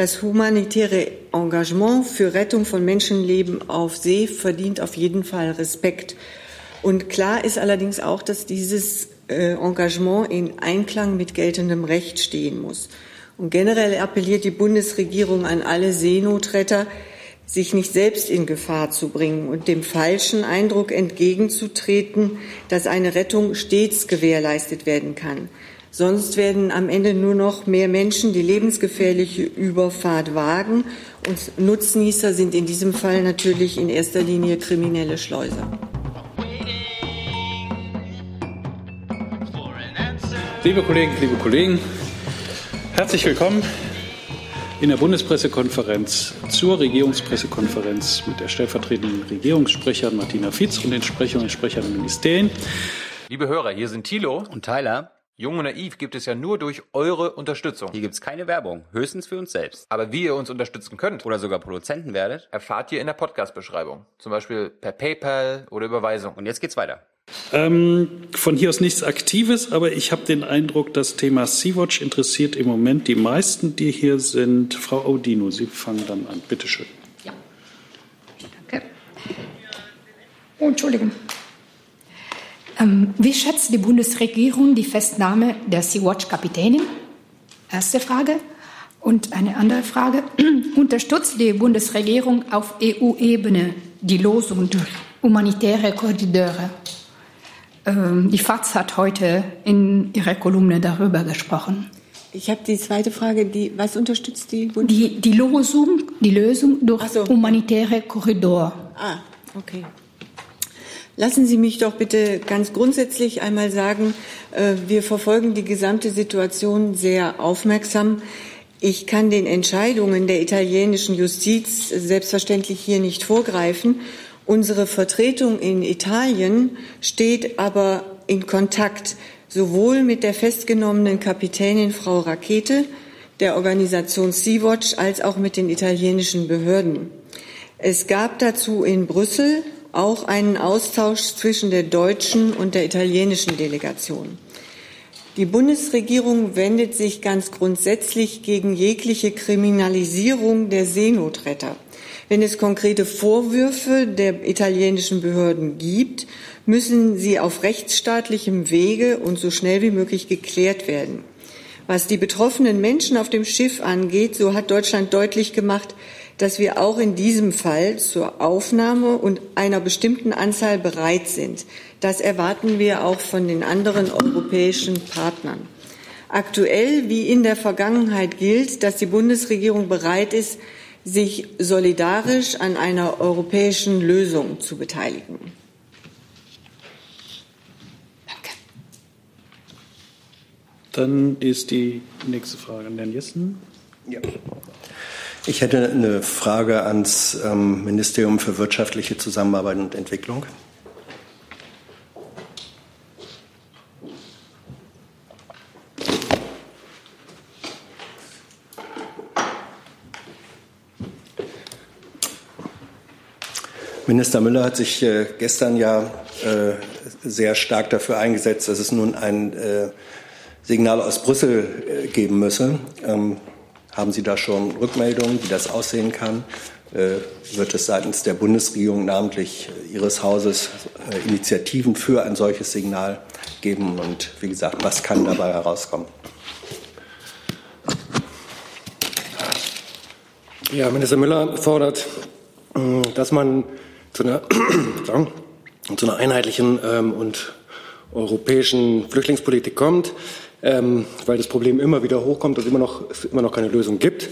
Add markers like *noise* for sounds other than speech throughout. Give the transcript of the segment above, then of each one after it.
Das humanitäre Engagement für Rettung von Menschenleben auf See verdient auf jeden Fall Respekt. Und klar ist allerdings auch, dass dieses äh, Engagement in Einklang mit geltendem Recht stehen muss. Und generell appelliert die Bundesregierung an alle Seenotretter, sich nicht selbst in Gefahr zu bringen und dem falschen Eindruck entgegenzutreten, dass eine Rettung stets gewährleistet werden kann. Sonst werden am Ende nur noch mehr Menschen die lebensgefährliche Überfahrt wagen. Und Nutznießer sind in diesem Fall natürlich in erster Linie kriminelle Schleuser. Liebe Kolleginnen, liebe Kollegen, herzlich willkommen in der Bundespressekonferenz zur Regierungspressekonferenz mit der stellvertretenden Regierungssprecherin Martina Fitz und den Sprechern und Sprechern der Ministerien. Liebe Hörer, hier sind Thilo und Tyler. Jung und Naiv gibt es ja nur durch eure Unterstützung. Hier gibt es keine Werbung, höchstens für uns selbst. Aber wie ihr uns unterstützen könnt oder sogar Produzenten werdet, erfahrt ihr in der Podcast-Beschreibung. Zum Beispiel per PayPal oder Überweisung. Und jetzt geht's weiter. Ähm, von hier aus nichts Aktives, aber ich habe den Eindruck, das Thema Sea-Watch interessiert im Moment die meisten, die hier sind. Frau Audino, Sie fangen dann an. Bitte schön. Ja. Danke. Oh, Entschuldigung. Ähm, wie schätzt die Bundesregierung die Festnahme der Sea-Watch-Kapitänin? Erste Frage. Und eine andere Frage. *clears throat* Unterstützt die Bundesregierung auf EU-Ebene die Losung durch humanitäre Korridore? Ähm, die FAZ hat heute in ihrer Kolumne darüber gesprochen. Ich habe die zweite Frage, die, was unterstützt die Bundesregierung? Die, die Losung, die Lösung durch so. humanitäre Korridor. Ah, okay. Lassen Sie mich doch bitte ganz grundsätzlich einmal sagen, äh, wir verfolgen die gesamte Situation sehr aufmerksam. Ich kann den Entscheidungen der italienischen Justiz selbstverständlich hier nicht vorgreifen. Unsere Vertretung in Italien steht aber in Kontakt sowohl mit der festgenommenen Kapitänin Frau Rakete, der Organisation Sea-Watch, als auch mit den italienischen Behörden. Es gab dazu in Brüssel auch einen Austausch zwischen der deutschen und der italienischen Delegation. Die Bundesregierung wendet sich ganz grundsätzlich gegen jegliche Kriminalisierung der Seenotretter. Wenn es konkrete Vorwürfe der italienischen Behörden gibt, müssen sie auf rechtsstaatlichem Wege und so schnell wie möglich geklärt werden. Was die betroffenen Menschen auf dem Schiff angeht, so hat Deutschland deutlich gemacht, dass wir auch in diesem Fall zur Aufnahme und einer bestimmten Anzahl bereit sind. Das erwarten wir auch von den anderen europäischen Partnern. Aktuell wie in der Vergangenheit gilt, dass die Bundesregierung bereit ist, sich solidarisch an einer europäischen Lösung zu beteiligen. Danke. Dann ist die nächste Frage an Herrn Jessen. Ja. Ich hätte eine Frage ans ähm, Ministerium für wirtschaftliche Zusammenarbeit und Entwicklung. Minister Müller hat sich äh, gestern ja äh, sehr stark dafür eingesetzt, dass es nun ein äh, Signal aus Brüssel geben müsse. Ähm, haben Sie da schon Rückmeldungen, wie das aussehen kann? Äh, wird es seitens der Bundesregierung, namentlich Ihres Hauses, äh, Initiativen für ein solches Signal geben? Und wie gesagt, was kann dabei herauskommen? Ja, Minister Müller fordert, äh, dass man zu einer, *coughs* zu einer einheitlichen ähm, und europäischen Flüchtlingspolitik kommt ähm, weil das Problem immer wieder hochkommt und immer noch, es immer noch keine Lösung gibt.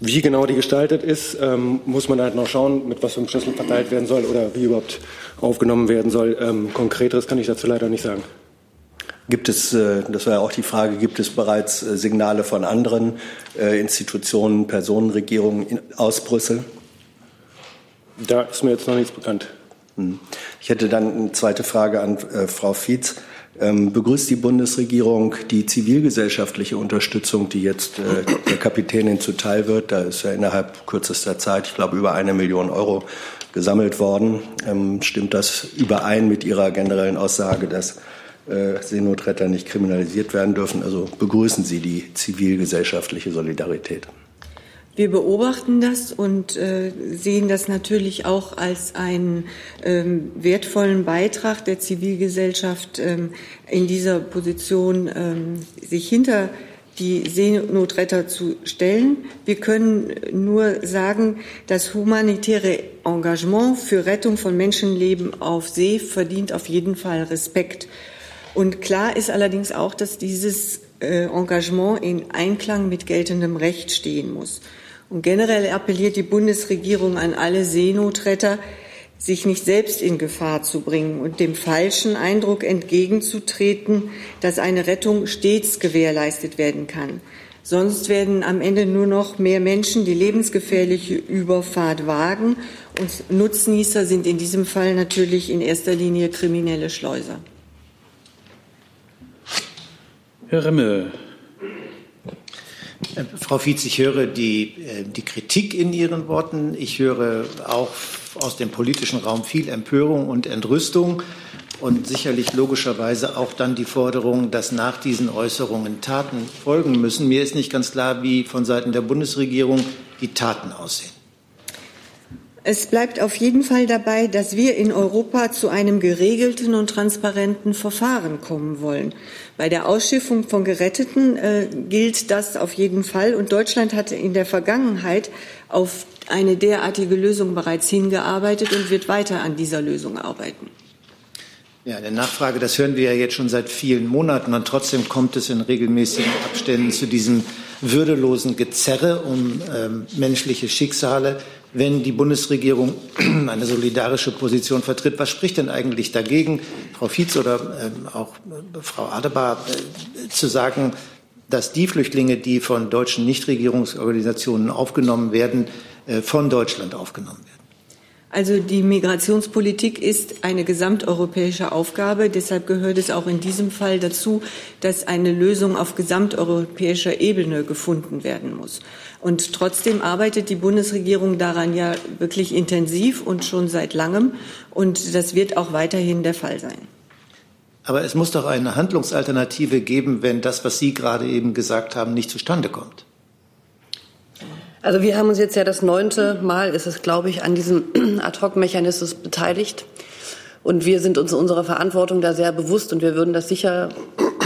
Wie genau die gestaltet ist, ähm, muss man halt noch schauen, mit was für einem Schlüssel verteilt werden soll oder wie überhaupt aufgenommen werden soll. Ähm, Konkreteres kann ich dazu leider nicht sagen. Gibt es, äh, das war ja auch die Frage, gibt es bereits äh, Signale von anderen äh, Institutionen, Personenregierungen aus Brüssel? Da ist mir jetzt noch nichts bekannt. Hm. Ich hätte dann eine zweite Frage an Frau Fietz. Ähm, begrüßt die Bundesregierung die zivilgesellschaftliche Unterstützung, die jetzt äh, der Kapitänin zuteil wird. Da ist ja innerhalb kürzester Zeit, ich glaube, über eine Million Euro gesammelt worden. Ähm, stimmt das überein mit Ihrer generellen Aussage, dass äh, Seenotretter nicht kriminalisiert werden dürfen? Also begrüßen Sie die zivilgesellschaftliche Solidarität? Wir beobachten das und äh, sehen das natürlich auch als einen ähm, wertvollen Beitrag der Zivilgesellschaft ähm, in dieser Position, ähm, sich hinter die Seenotretter zu stellen. Wir können nur sagen, das humanitäre Engagement für Rettung von Menschenleben auf See verdient auf jeden Fall Respekt. Und klar ist allerdings auch, dass dieses äh, Engagement in Einklang mit geltendem Recht stehen muss. Und generell appelliert die Bundesregierung an alle Seenotretter, sich nicht selbst in Gefahr zu bringen und dem falschen Eindruck entgegenzutreten, dass eine Rettung stets gewährleistet werden kann. Sonst werden am Ende nur noch mehr Menschen die lebensgefährliche Überfahrt wagen und Nutznießer sind in diesem Fall natürlich in erster Linie kriminelle Schleuser. Herr Remme. Frau Fietz, ich höre die, äh, die Kritik in Ihren Worten. Ich höre auch aus dem politischen Raum viel Empörung und Entrüstung und sicherlich logischerweise auch dann die Forderung, dass nach diesen Äußerungen Taten folgen müssen. Mir ist nicht ganz klar, wie von Seiten der Bundesregierung die Taten aussehen. Es bleibt auf jeden Fall dabei, dass wir in Europa zu einem geregelten und transparenten Verfahren kommen wollen. Bei der Ausschiffung von Geretteten äh, gilt das auf jeden Fall. Und Deutschland hatte in der Vergangenheit auf eine derartige Lösung bereits hingearbeitet und wird weiter an dieser Lösung arbeiten. Ja, der Nachfrage, das hören wir ja jetzt schon seit vielen Monaten und trotzdem kommt es in regelmäßigen Abständen zu diesem würdelosen Gezerre um ähm, menschliche Schicksale, wenn die Bundesregierung *clears throat* eine solidarische Position vertritt. Was spricht denn eigentlich dagegen, Frau Fietz oder ähm, auch äh, Frau Adebar, äh, zu sagen, dass die Flüchtlinge, die von deutschen Nichtregierungsorganisationen aufgenommen werden, äh, von Deutschland aufgenommen werden? Also die Migrationspolitik ist eine gesamteuropäische Aufgabe. Deshalb gehört es auch in diesem Fall dazu, dass eine Lösung auf gesamteuropäischer Ebene gefunden werden muss. Und trotzdem arbeitet die Bundesregierung daran ja wirklich intensiv und schon seit langem. Und das wird auch weiterhin der Fall sein. Aber es muss doch eine Handlungsalternative geben, wenn das, was Sie gerade eben gesagt haben, nicht zustande kommt. Also wir haben uns jetzt ja das neunte Mal, ist es glaube ich, an diesem *clears throat* Ad-hoc-Mechanismus beteiligt. Und wir sind uns unserer Verantwortung da sehr bewusst und wir würden das sicher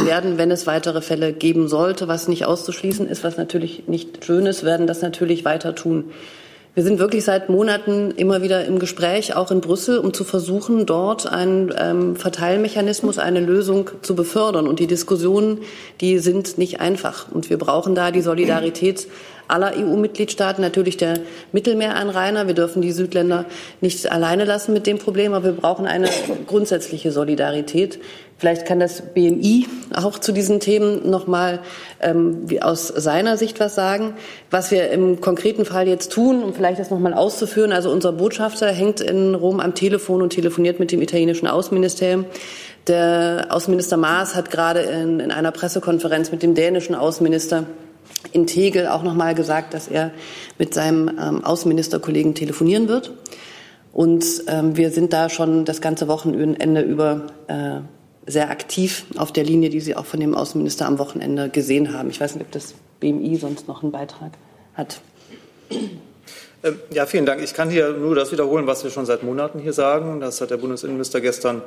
werden, wenn es weitere Fälle geben sollte, was nicht auszuschließen ist, was natürlich nicht schön ist, werden das natürlich weiter tun. Wir sind wirklich seit Monaten immer wieder im Gespräch, auch in Brüssel, um zu versuchen, dort einen ähm, Verteilmechanismus, eine Lösung zu befördern. Und die Diskussionen, die sind nicht einfach. Und wir brauchen da die Solidarität aller EU-Mitgliedstaaten, natürlich der Mittelmeeranrainer. Wir dürfen die Südländer nicht alleine lassen mit dem Problem, aber wir brauchen eine grundsätzliche Solidarität. Vielleicht kann das BMI auch zu diesen Themen noch mal ähm, aus seiner Sicht was sagen. Was wir im konkreten Fall jetzt tun, um vielleicht das noch mal auszuführen. Also unser Botschafter hängt in Rom am Telefon und telefoniert mit dem italienischen Außenministerium. Der Außenminister Maas hat gerade in, in einer Pressekonferenz mit dem dänischen Außenminister in Tegel auch noch mal gesagt, dass er mit seinem ähm, Außenministerkollegen telefonieren wird. Und ähm, wir sind da schon das ganze Wochenende über äh, sehr aktiv auf der Linie, die Sie auch von dem Außenminister am Wochenende gesehen haben. Ich weiß nicht, ob das BMI sonst noch einen Beitrag hat. Ähm, ja, vielen Dank. Ich kann hier nur das wiederholen, was wir schon seit Monaten hier sagen. Das hat der Bundesinnenminister gestern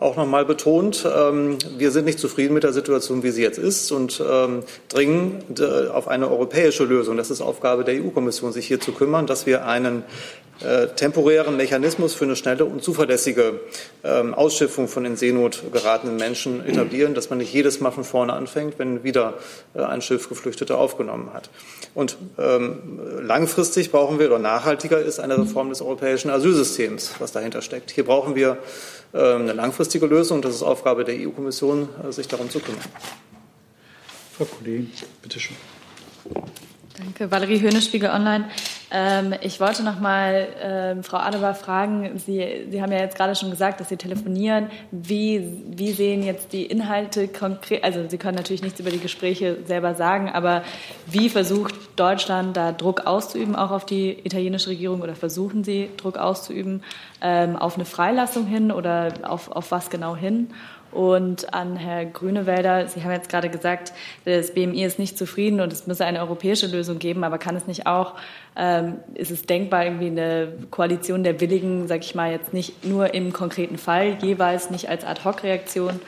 auch noch mal betont. Ähm, wir sind nicht zufrieden mit der Situation, wie sie jetzt ist und ähm, dringen äh, auf eine europäische Lösung. Das ist Aufgabe der EU-Kommission, sich hier zu kümmern, dass wir einen äh, temporären Mechanismus für eine schnelle und zuverlässige Ausschiffung von in Seenot geratenen Menschen etablieren, dass man nicht jedes Mal von vorne anfängt, wenn wieder äh, ein Schiff Geflüchtete aufgenommen hat. Und langfristig brauchen wir oder nachhaltiger ist eine Reform des europäischen Asylsystems, was dahinter steckt. Hier brauchen wir ähm, eine langfristige Lösung. Das ist Aufgabe der EU-Kommission, äh, sich darum zu kümmern. Frau Kollegin, bitte schön. Danke, Valerie Höhnespiegel Online. Ähm, ich wollte noch mal ähm, Frau Adebar fragen. Sie, Sie haben ja jetzt gerade schon gesagt, dass Sie telefonieren. Wie, wie sehen jetzt die Inhalte konkret? Also Sie können natürlich nichts über die Gespräche selber sagen, aber wie versucht Deutschland da Druck auszuüben, auch auf die italienische Regierung, oder versuchen Sie Druck auszuüben ähm, auf eine Freilassung hin oder auf, auf was genau hin? Und an Herr Grünewälder, Sie haben jetzt gerade gesagt, das BMI ist nicht zufrieden und es müsse eine europäische Lösung geben, aber kann es nicht auch, ähm, ist es denkbar, irgendwie eine Koalition der Willigen, sage ich mal, jetzt nicht nur im konkreten Fall, jeweils nicht als Ad-Hoc-Reaktion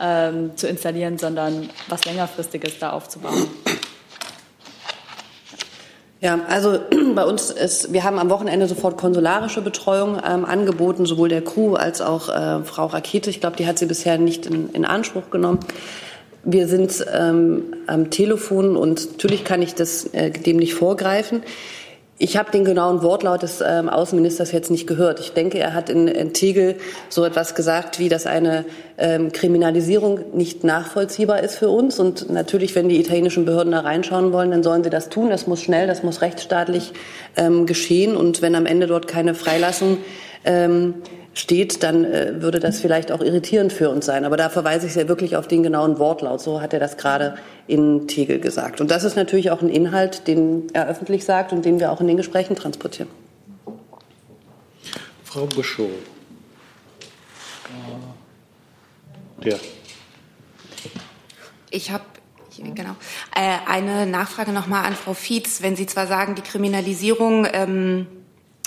ähm, zu installieren, sondern was längerfristiges da aufzubauen? Ja, also *clears throat* bei uns ist, wir haben am Wochenende sofort konsularische Betreuung ähm, angeboten, sowohl der Crew als auch äh, Frau Rakete. Ich glaube, die hat sie bisher nicht in, in Anspruch genommen. Wir sind ähm, am Telefon und natürlich kann ich das äh, dem nicht vorgreifen. Ich habe den genauen Wortlaut des ähm, Außenministers jetzt nicht gehört. Ich denke, er hat in, in Tegel so etwas gesagt, wie dass eine ähm, Kriminalisierung nicht nachvollziehbar ist für uns. Und natürlich, wenn die italienischen Behörden da reinschauen wollen, dann sollen sie das tun. Das muss schnell, das muss rechtsstaatlich ähm, geschehen. Und wenn am Ende dort keine Freilassung ähm, steht, dann äh, würde das vielleicht auch irritierend für uns sein. Aber da verweise ich sehr wirklich auf den genauen Wortlaut. So hat er das gerade in Tegel gesagt. Und das ist natürlich auch ein Inhalt, den er öffentlich sagt und den wir auch in den Gesprächen transportieren. Frau Bischof. Ja. Ich habe genau äh, eine Nachfrage nochmal an Frau Fietz. Wenn Sie zwar sagen, die Kriminalisierung ähm, äh,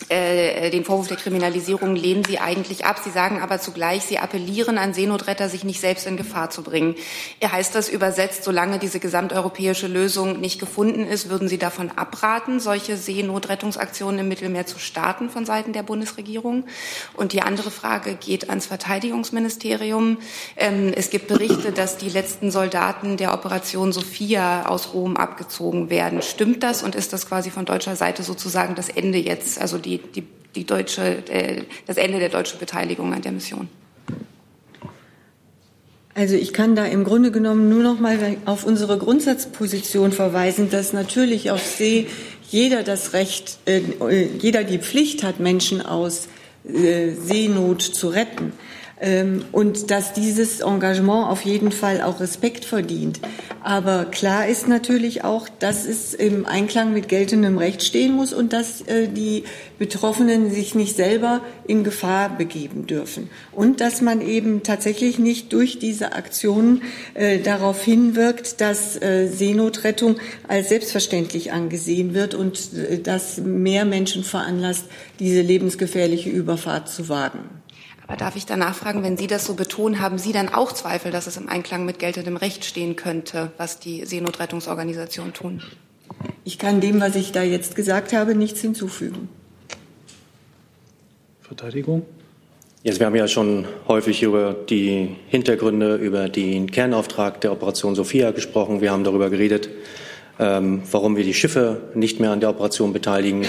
den Vorwurf der Kriminalisierung lehnen Sie eigentlich ab. Sie sagen aber zugleich, Sie appellieren an Seenotretter, sich nicht selbst in Gefahr zu bringen. Heißt das übersetzt, solange diese gesamteuropäische Lösung nicht gefunden ist, würden Sie davon abraten, solche Seenotrettungsaktionen im Mittelmeer zu starten von Seiten der Bundesregierung? Und die andere Frage geht ans Verteidigungsministerium. Ähm, es gibt Berichte, dass die letzten Soldaten der Operation Sophia aus Rom abgezogen werden. Stimmt das und ist das quasi von deutscher Seite sozusagen das Ende jetzt, also die, die, die deutsche, äh, das Ende der deutschen Beteiligung an der Mission? Also ich kann da im Grunde genommen nur noch mal auf unsere Grundsatzposition verweisen, dass natürlich auf See jeder das Recht, äh, jeder die Pflicht hat, Menschen aus äh, Seenot zu retten. Ähm, und dass dieses Engagement auf jeden Fall auch Respekt verdient. Aber klar ist natürlich auch, dass es im Einklang mit geltendem Recht stehen muss und dass äh, die Betroffenen sich nicht selber in Gefahr begeben dürfen. Und dass man eben tatsächlich nicht durch diese Aktionen äh, darauf hinwirkt, dass äh, Seenotrettung als selbstverständlich angesehen wird und dass mehr Menschen veranlasst, diese lebensgefährliche Überfahrt zu wagen. Aber darf ich danach fragen, wenn Sie das so betonen, haben Sie dann auch Zweifel, dass es im Einklang mit geltendem Recht stehen könnte, was die Seenotrettungsorganisationen tun? Ich kann dem, was ich da jetzt gesagt habe, nichts hinzufügen. Verteidigung? Jetzt, wir haben ja schon häufig über die Hintergründe, über den Kernauftrag der Operation Sophia gesprochen. Wir haben darüber geredet, warum wir die Schiffe nicht mehr an der Operation beteiligen.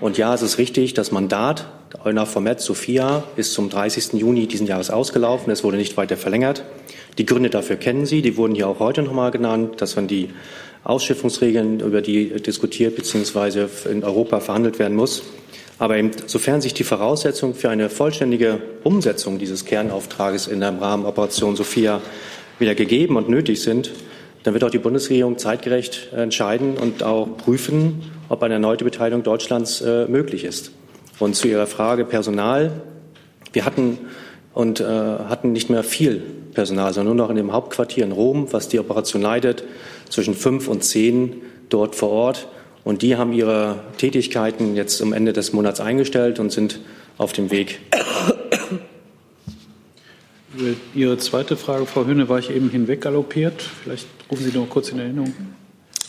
Und ja, es ist richtig, das Mandat EUNAVFOR Med Sophia ist zum 30. Juni diesen Jahres ausgelaufen. Es wurde nicht weiter verlängert. Die Gründe dafür kennen Sie, die wurden hier auch heute nochmal genannt, dass wenn die Ausschiffungsregeln, über die diskutiert bzw. in Europa verhandelt werden muss. Aber eben, sofern sich die Voraussetzungen für eine vollständige Umsetzung dieses Kernauftrages in dem Rahmen Operation Sophia wieder gegeben und nötig sind, dann wird auch die Bundesregierung zeitgerecht entscheiden und auch prüfen, ob eine erneute Beteiligung Deutschlands äh, möglich ist. Und zu Ihrer Frage Personal. Wir hatten und äh, hatten nicht mehr viel Personal, sondern nur noch in dem Hauptquartier in Rom, was die Operation leitet, zwischen fünf und zehn dort vor Ort. Und die haben ihre Tätigkeiten jetzt am Ende des Monats eingestellt und sind auf dem Weg Ihre zweite Frage, Frau Höhne, war ich eben hinweggaloppiert. Vielleicht rufen Sie noch kurz in Erinnerung.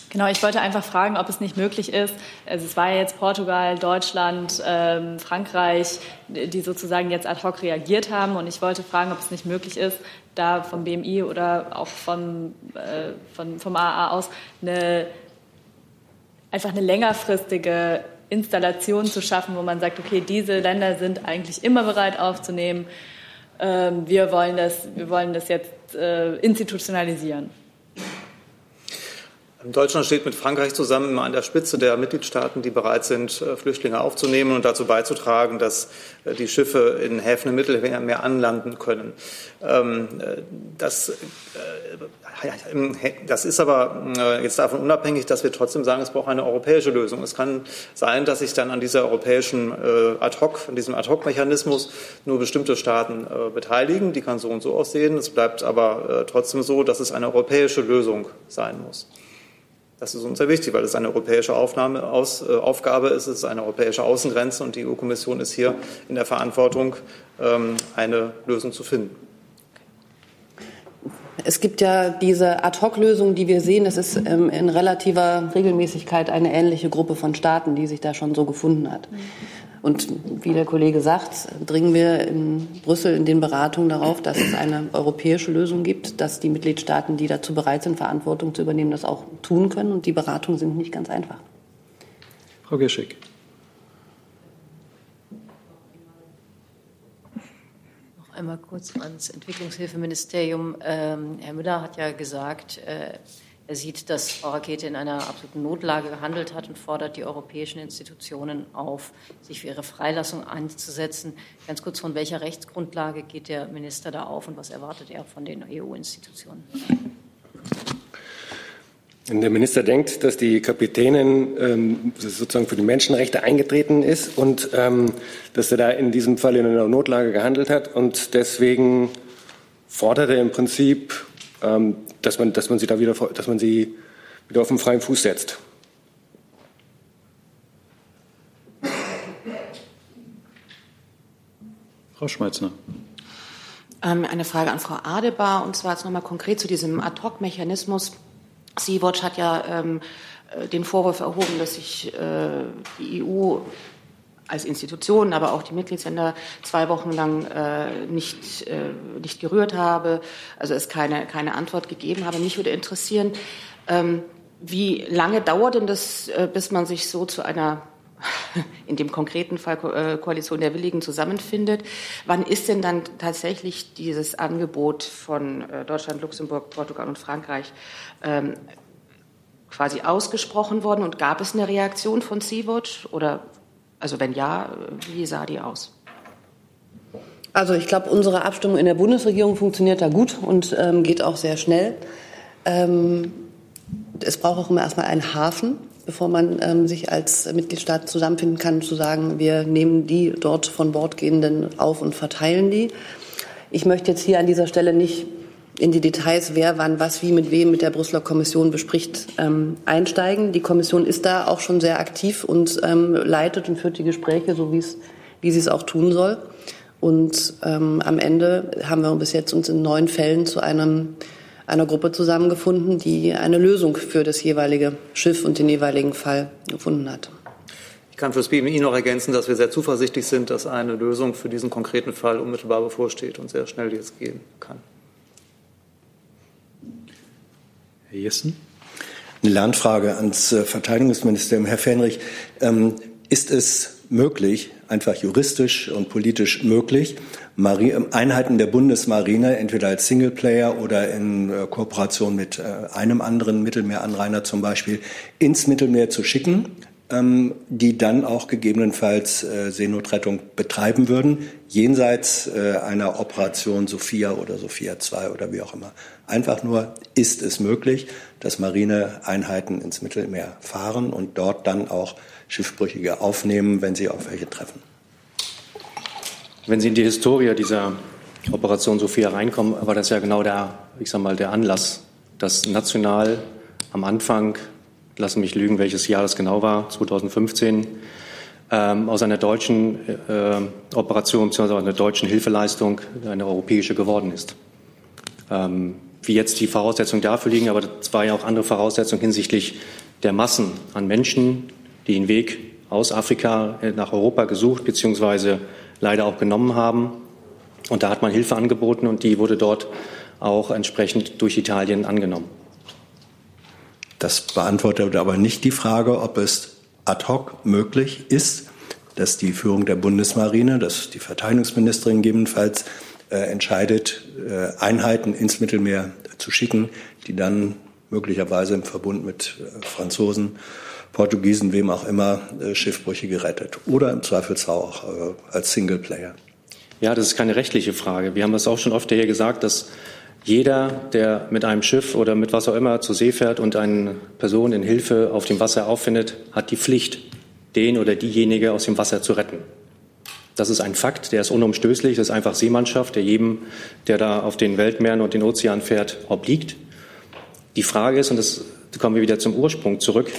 Genau, ich wollte einfach fragen, ob es nicht möglich ist. Also es war ja jetzt Portugal, Deutschland, ähm, Frankreich, die sozusagen jetzt ad hoc reagiert haben. Und ich wollte fragen, ob es nicht möglich ist, da vom BMI oder auch vom, äh, von, vom AA aus eine, einfach eine längerfristige Installation zu schaffen, wo man sagt, okay, diese Länder sind eigentlich immer bereit aufzunehmen ähm, wir, wollen das, wir wollen das jetzt äh, institutionalisieren. Deutschland steht mit Frankreich zusammen an der Spitze der Mitgliedstaaten, die bereit sind, äh, Flüchtlinge aufzunehmen und dazu beizutragen, dass äh, die Schiffe in Häfen im Mittelmeer anlanden können. Ähm, äh, das, das ist aber jetzt davon unabhängig, dass wir trotzdem sagen, es braucht eine europäische Lösung. Es kann sein, dass sich dann an dieser europäischen Ad-Hoc, an diesem Ad-Hoc-Mechanismus nur bestimmte Staaten beteiligen. Die kann so und so aussehen. Es bleibt aber trotzdem so, dass es eine europäische Lösung sein muss. Das ist uns sehr wichtig, weil es eine europäische Aufnahme, aus, äh, Aufgabe ist, es ist eine europäische Außengrenze und die EU-Kommission ist hier in der Verantwortung, ähm, eine Lösung zu finden. Es gibt ja diese Ad-Hoc-Lösung, die wir sehen. Das ist ähm, in relativer Regelmäßigkeit eine ähnliche Gruppe von Staaten, die sich da schon so gefunden hat. Und wie der Kollege sagt, dringen wir in Brüssel in den Beratungen darauf, dass es eine europäische Lösung gibt, dass die Mitgliedstaaten, die dazu bereit sind, Verantwortung zu übernehmen, das auch tun können. Und die Beratungen sind nicht ganz einfach. Frau Geschick. Noch einmal kurz ans Entwicklungshilfeministerium. Ähm, Herr Müller hat ja gesagt, äh, er sieht, dass Frau Rakete in einer absoluten Notlage gehandelt hat und fordert die europäischen Institutionen auf, sich für ihre Freilassung einzusetzen. Ganz kurz, von welcher Rechtsgrundlage geht der Minister da auf und was erwartet er von den EU-Institutionen? Der Minister denkt, dass die Kapitänin ähm, sozusagen für die Menschenrechte eingetreten ist und ähm, dass er da in diesem Fall in einer Notlage gehandelt hat und deswegen fordert er im Prinzip dass, man, dass man sie da wieder, dass man sie wieder auf den freien Fuß setzt. Frau Schmeitzner. Ähm, eine Frage an Frau Adebar, und zwar jetzt nochmal konkret zu diesem Ad-Hoc-Mechanismus. Sea-Watch hat ja ähm, äh, den Vorwurf erhoben, dass sich äh, die EU als Institution, aber auch die Mitgliedsländer zwei Wochen lang äh, nicht, äh, nicht gerührt habe, also es keine, keine Antwort gegeben habe. Mich würde interessieren, ähm, wie lange dauert denn das, äh, bis man sich so zu einer *laughs* in dem konkreten Fall Ko äh, Koalition der Willigen zusammenfindet. Wann ist denn dann tatsächlich dieses Angebot von äh, Deutschland, Luxemburg, Portugal und Frankreich ähm, quasi ausgesprochen worden und gab es eine Reaktion von Sea-Watch oder also wenn ja, wie sah die aus? Also ich glaube, unsere Abstimmung in der Bundesregierung funktioniert da gut und ähm, geht auch sehr schnell. Ähm, es braucht auch immer erstmal einen Hafen, bevor man ähm, sich als Mitgliedstaat zusammenfinden kann, zu sagen, wir nehmen die dort von Bord gehenden auf und verteilen die. Ich möchte jetzt hier an dieser Stelle nicht in die Details, wer wann was wie mit wem mit der Brüsseler Kommission bespricht, ähm, einsteigen. Die Kommission ist da auch schon sehr aktiv und ähm, leitet und führt die Gespräche, so wie sie es auch tun soll. Und ähm, am Ende haben wir bis jetzt uns in neun Fällen zu einem, einer Gruppe zusammengefunden, die eine Lösung für das jeweilige Schiff und den jeweiligen Fall gefunden hat. Ich kann fürs BMI noch ergänzen, dass wir sehr zuversichtlich sind, dass eine Lösung für diesen konkreten Fall unmittelbar bevorsteht und sehr schnell jetzt gehen kann. Herr Jessen. Eine Lernfrage ans äh, Verteidigungsministerium. Herr Fähnrich, ähm, ist es möglich, einfach juristisch und politisch möglich, Einheiten der Bundesmarine entweder als Singleplayer oder in äh, Kooperation mit äh, einem anderen Mittelmeeranrainer zum Beispiel ins Mittelmeer zu schicken, ähm, die dann auch gegebenenfalls Seenotrettung betreiben würden, jenseits einer Operation Sophia oder Sophia 2 oder wie auch immer. Einfach nur, ist es möglich, dass Marineeinheiten ins Mittelmeer fahren und dort dann auch Schiffbrüchige aufnehmen, wenn sie auf welche treffen? Wenn Sie in die Historie dieser Operation Sophia reinkommen, war das ja genau der, ich sag mal, der Anlass, dass national am Anfang, lassen mich lügen, welches Jahr das genau war, 2015, ähm, aus einer deutschen äh, Operation bzw. einer deutschen Hilfeleistung eine europäische geworden ist. Ähm, wie jetzt die Voraussetzungen dafür liegen, aber es war ja auch andere Voraussetzungen hinsichtlich der Massen an Menschen, die den Weg aus Afrika nach Europa gesucht bzw. leider auch genommen haben. Und da hat man Hilfe angeboten und die wurde dort auch entsprechend durch Italien angenommen. Das beantwortet aber nicht die Frage, ob es ad hoc möglich ist, dass die Führung der Bundesmarine, dass die Verteidigungsministerin gegebenenfalls äh, entscheidet, äh, Einheiten ins Mittelmeer zu schicken, die dann möglicherweise im Verbund mit äh, Franzosen, Portugiesen, wem auch immer, äh, Schiffbrüche gerettet. Oder im Zweifelsfall auch äh, als Singleplayer. Ja, das ist keine rechtliche Frage. Wir haben das auch schon oft hier gesagt, dass jeder, der mit einem Schiff oder mit was auch immer zur See fährt und eine Person in Hilfe auf dem Wasser auffindet, hat die Pflicht, den oder diejenige aus dem Wasser zu retten. Das ist ein Fakt, der ist unumstößlich. Das ist einfach Seemannschaft, der jedem, der da auf den Weltmeeren und den Ozean fährt, obliegt. Die Frage ist, und das kommen wir wieder zum Ursprung zurück,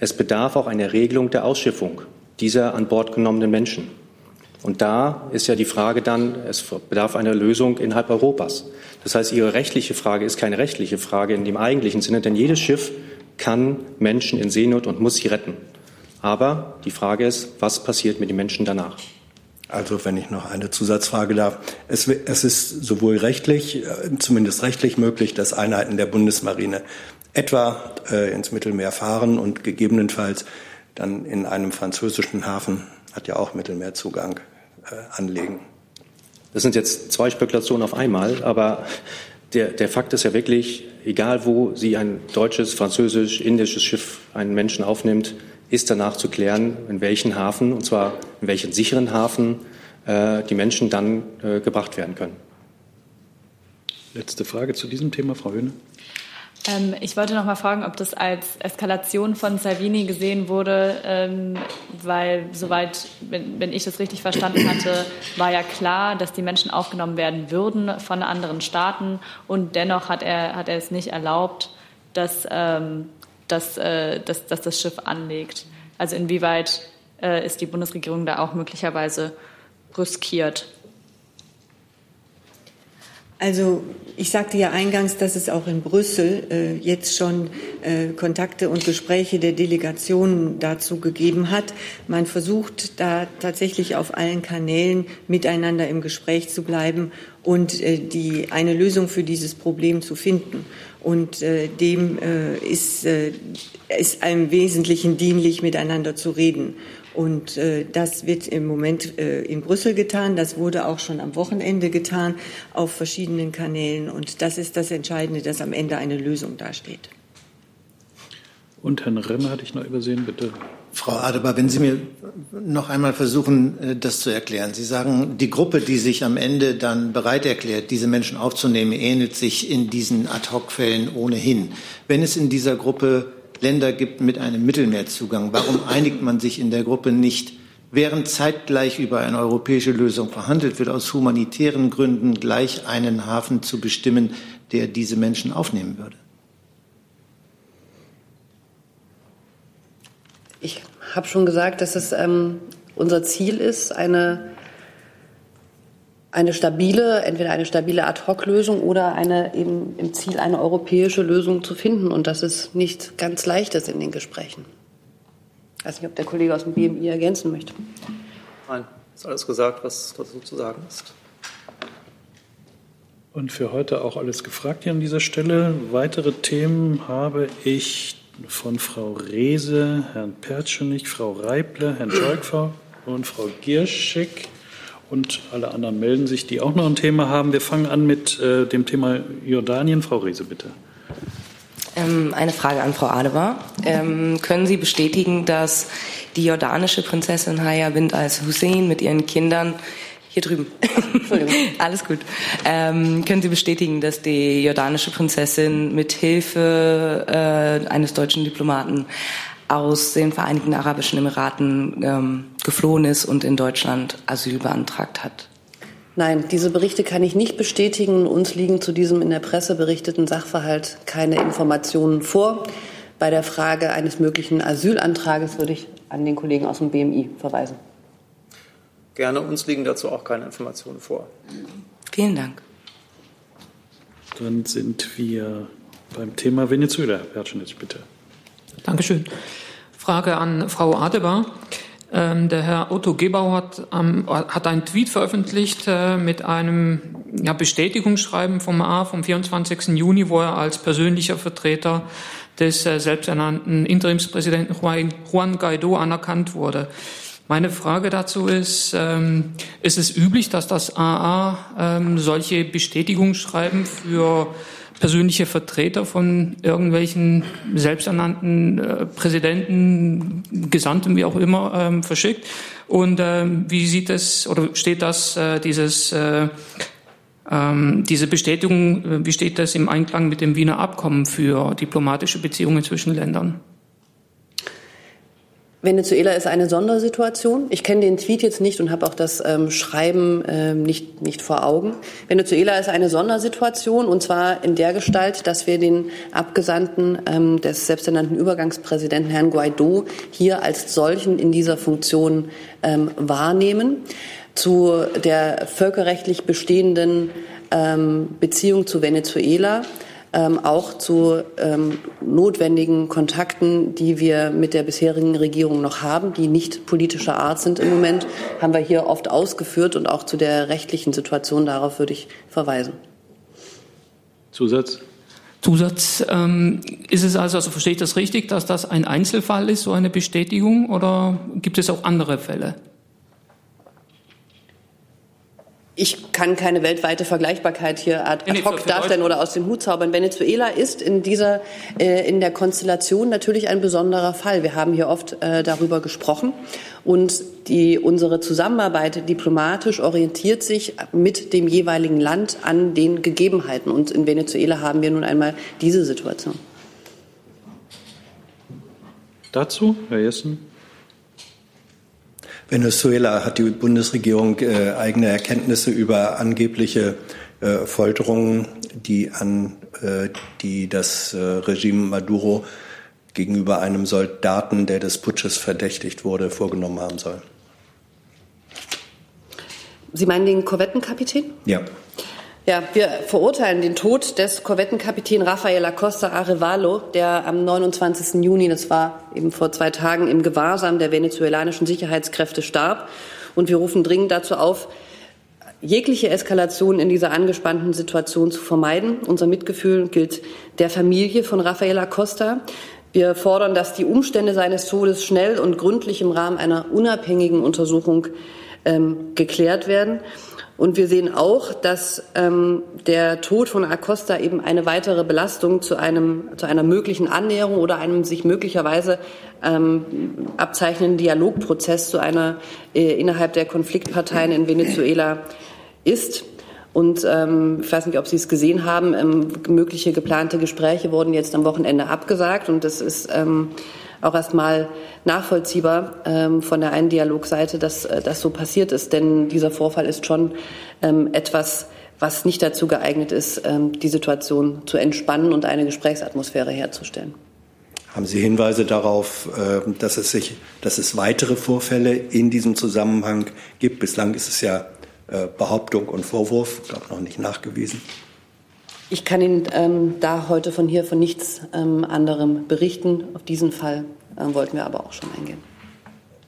es bedarf auch einer Regelung der Ausschiffung dieser an Bord genommenen Menschen. Und da ist ja die Frage dann, es bedarf einer Lösung innerhalb Europas. Das heißt, Ihre rechtliche Frage ist keine rechtliche Frage in dem eigentlichen Sinne, denn jedes Schiff kann Menschen in Seenot und muss sie retten. Aber die Frage ist, was passiert mit den Menschen danach? Also wenn ich noch eine Zusatzfrage darf. Es, es, ist sowohl rechtlich, äh, zumindest rechtlich möglich, dass Einheiten der Bundesmarine etwa äh, ins Mittelmeer fahren und gegebenenfalls dann in einem französischen Hafen, hat ja auch Mittelmeerzugang, anlegen. Das sind jetzt zwei Spekulationen auf einmal, aber der, der Fakt ist ja wirklich, egal wo sie ein deutsches, französisch, indisches Schiff einen Menschen aufnimmt, ist danach zu klären, in welchen Hafen, und zwar in welchen sicheren Hafen, äh, die Menschen dann äh, gebracht werden können. Letzte Frage zu diesem Thema, Frau Höhne. Ähm, ich wollte noch mal fragen, ob das als Eskalation von Salvini gesehen wurde, ähm, weil soweit, wenn, wenn, ich das richtig verstanden hatte, war ja klar, dass die Menschen aufgenommen werden würden von anderen Staaten und dennoch hat er, hat er es nicht erlaubt, dass ähm, dass, äh, dass, dass das Schiff anlegt. Also inwieweit äh, ist die Bundesregierung da auch möglicherweise brüskiert? Also ich sagte ja eingangs, dass es auch in Brüssel äh, jetzt schon äh, Kontakte und Gespräche der Delegationen dazu gegeben hat. Man versucht da tatsächlich auf allen Kanälen miteinander im Gespräch zu bleiben und äh, die eine Lösung für dieses Problem zu finden. Und äh, dem äh, ist, äh, ist einem Wesentlichen dienlich, miteinander zu reden. Und äh, das wird im Moment äh, in Brüssel getan. Das wurde auch schon am Wochenende getan auf verschiedenen Kanälen. Und das ist das Entscheidende, dass am Ende eine Lösung dasteht. Und Herrn Remmer hatte ich noch übersehen, bitte. Frau Adebar, wenn Sie mir noch einmal versuchen, äh, das zu erklären. Sie sagen, die Gruppe, die sich am Ende dann bereit erklärt, diese Menschen aufzunehmen, ähnelt sich in diesen Ad-hoc-Fällen ohnehin. Wenn es in dieser Gruppe Länder gibt mit einem Mittelmeerzugang. Warum einigt man sich in der Gruppe nicht, während zeitgleich über eine europäische Lösung verhandelt wird, aus humanitären Gründen gleich einen Hafen zu bestimmen, der diese Menschen aufnehmen würde? Ich habe schon gesagt, dass es ähm, unser Ziel ist, eine eine stabile, entweder eine stabile Ad-hoc-Lösung oder eine eben im Ziel eine europäische Lösung zu finden. Und das ist nicht ganz leichtes in den Gesprächen. Ich weiß nicht, ob der Kollege aus dem BMI ergänzen möchte. Nein, ist alles gesagt, was dazu zu sagen ist. Und für heute auch alles gefragt hier an dieser Stelle. Weitere Themen habe ich von Frau Rehse, Herrn Pertschenich, Frau Reible, Herrn Joikfer und Frau Gierschik und alle anderen melden sich, die auch noch ein Thema haben. Wir fangen an mit äh, dem Thema Jordanien. Frau Rehse, bitte. Ähm, eine Frage an Frau Adebar. Ähm, können Sie bestätigen, dass die jordanische Prinzessin Haya bint als Hussein mit ihren Kindern hier drüben. *laughs* Entschuldigung. Alles gut. Ähm, können Sie bestätigen, dass die jordanische Prinzessin mit Hilfe äh, eines deutschen Diplomaten aus den Vereinigten Arabischen Emiraten ähm, geflohen ist und in Deutschland Asyl beantragt hat. Nein, diese Berichte kann ich nicht bestätigen. Uns liegen zu diesem in der Presse berichteten Sachverhalt keine Informationen vor. Bei der Frage eines möglichen Asylantrages würde ich an den Kollegen aus dem BMI verweisen. Gerne, uns liegen dazu auch keine Informationen vor. Vielen Dank. Dann sind wir beim Thema Venezuela. Herr Pertschenitz, bitte. Dankeschön. Frage an Frau Adebar. Ähm, der Herr Otto Gebau hat, ähm, hat einen Tweet veröffentlicht äh, mit einem ja, Bestätigungsschreiben vom A vom 24. Juni, wo er als persönlicher Vertreter des äh, selbsternannten Interimspräsidenten Juan Guaido anerkannt wurde. Meine Frage dazu ist, ähm, ist es üblich, dass das AA ähm, solche Bestätigungsschreiben für persönliche Vertreter von irgendwelchen selbsternannten äh, Präsidenten, Gesandten, wie auch immer, ähm, verschickt. Und ähm, wie sieht es oder steht das, äh, dieses, äh, ähm, diese Bestätigung, äh, wie steht das im Einklang mit dem Wiener Abkommen für diplomatische Beziehungen zwischen Ländern? Venezuela ist eine Sondersituation. Ich kenne den Tweet jetzt nicht und habe auch das ähm, Schreiben ähm, nicht, nicht vor Augen. Venezuela ist eine Sondersituation und zwar in der Gestalt, dass wir den Abgesandten ähm, des selbsternannten Übergangspräsidenten Herrn Guaido hier als solchen in dieser Funktion ähm, wahrnehmen. Zu der völkerrechtlich bestehenden ähm, Beziehung zu Venezuela ähm, auch zu ähm, notwendigen Kontakten, die wir mit der bisherigen Regierung noch haben, die nicht politischer Art sind im Moment, haben wir hier oft ausgeführt und auch zu der rechtlichen Situation darauf würde ich verweisen. Zusatz? Zusatz, ähm, ist es also, also verstehe ich das richtig, dass das ein Einzelfall ist, so eine Bestätigung, oder gibt es auch andere Fälle? Ich kann keine weltweite Vergleichbarkeit hier ad, ad hoc darstellen oder aus dem Hut zaubern. Venezuela ist in dieser, äh, in der Konstellation natürlich ein besonderer Fall. Wir haben hier oft äh, darüber gesprochen und die, unsere Zusammenarbeit diplomatisch orientiert sich mit dem jeweiligen Land an den Gegebenheiten. Und in Venezuela haben wir nun einmal diese Situation. Dazu, Herr Jessen. Venezuela hat die Bundesregierung äh, eigene Erkenntnisse über angebliche äh, Folterungen, die an äh, die das äh, Regime Maduro gegenüber einem Soldaten, der des Putsches verdächtigt wurde, vorgenommen haben soll. Sie meinen den Korvettenkapitän? Ja. Ja, wir verurteilen den Tod des Korvettenkapitän Rafael Acosta Arevalo, der am 29. Juni, das war eben vor zwei Tagen, im Gewahrsam der venezuelanischen Sicherheitskräfte starb. Und wir rufen dringend dazu auf, jegliche Eskalation in dieser angespannten Situation zu vermeiden. Unser Mitgefühl gilt der Familie von Rafael Acosta. Wir fordern, dass die Umstände seines Todes schnell und gründlich im Rahmen einer unabhängigen Untersuchung ähm, geklärt werden. Und wir sehen auch, dass ähm, der Tod von Acosta eben eine weitere Belastung zu, einem, zu einer möglichen Annäherung oder einem sich möglicherweise ähm, abzeichnenden Dialogprozess zu einer äh, innerhalb der Konfliktparteien in Venezuela ist. Und ähm, ich weiß nicht, ob Sie es gesehen haben, ähm, mögliche geplante Gespräche wurden jetzt am Wochenende abgesagt. Und das ist ähm, auch erstmal nachvollziehbar ähm, von der einen Dialogseite, dass äh, das so passiert ist. Denn dieser Vorfall ist schon ähm, etwas, was nicht dazu geeignet ist, ähm, die Situation zu entspannen und eine Gesprächsatmosphäre herzustellen. Haben Sie Hinweise darauf, äh, dass es sich, dass es weitere Vorfälle in diesem Zusammenhang gibt? Bislang ist es ja äh, Behauptung und Vorwurf, glaube noch nicht nachgewiesen. Ich kann Ihnen ähm, da heute von hier von nichts ähm, anderem berichten. Auf diesen Fall äh, wollten wir aber auch schon eingehen.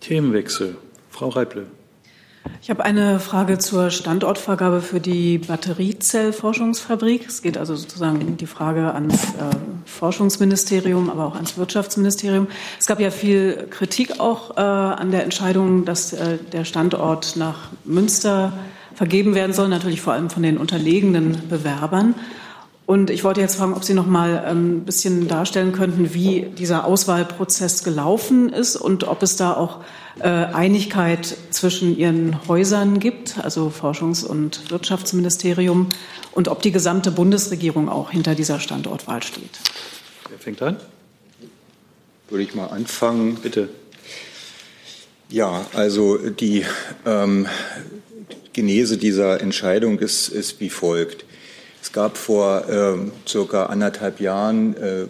Themenwechsel. Frau Reible. Ich habe eine Frage zur Standortvergabe für die Batteriezellforschungsfabrik. Es geht also sozusagen die Frage ans äh, Forschungsministerium, aber auch ans Wirtschaftsministerium. Es gab ja viel Kritik auch äh, an der Entscheidung, dass äh, der Standort nach Münster vergeben werden soll, natürlich vor allem von den unterlegenen Bewerbern. Und ich wollte jetzt fragen, ob Sie noch mal ähm, ein bisschen darstellen könnten, wie dieser Auswahlprozess gelaufen ist und ob es da auch äh, Einigkeit zwischen Ihren Häusern gibt, also Forschungs- und Wirtschaftsministerium, und ob die gesamte Bundesregierung auch hinter dieser Standortwahl steht. Wer fängt an? Würde ich mal anfangen. Bitte. Ja, also die ähm, Genese dieser Entscheidung ist, ist wie folgt. Es gab vor ähm, circa anderthalb Jahren äh, äh,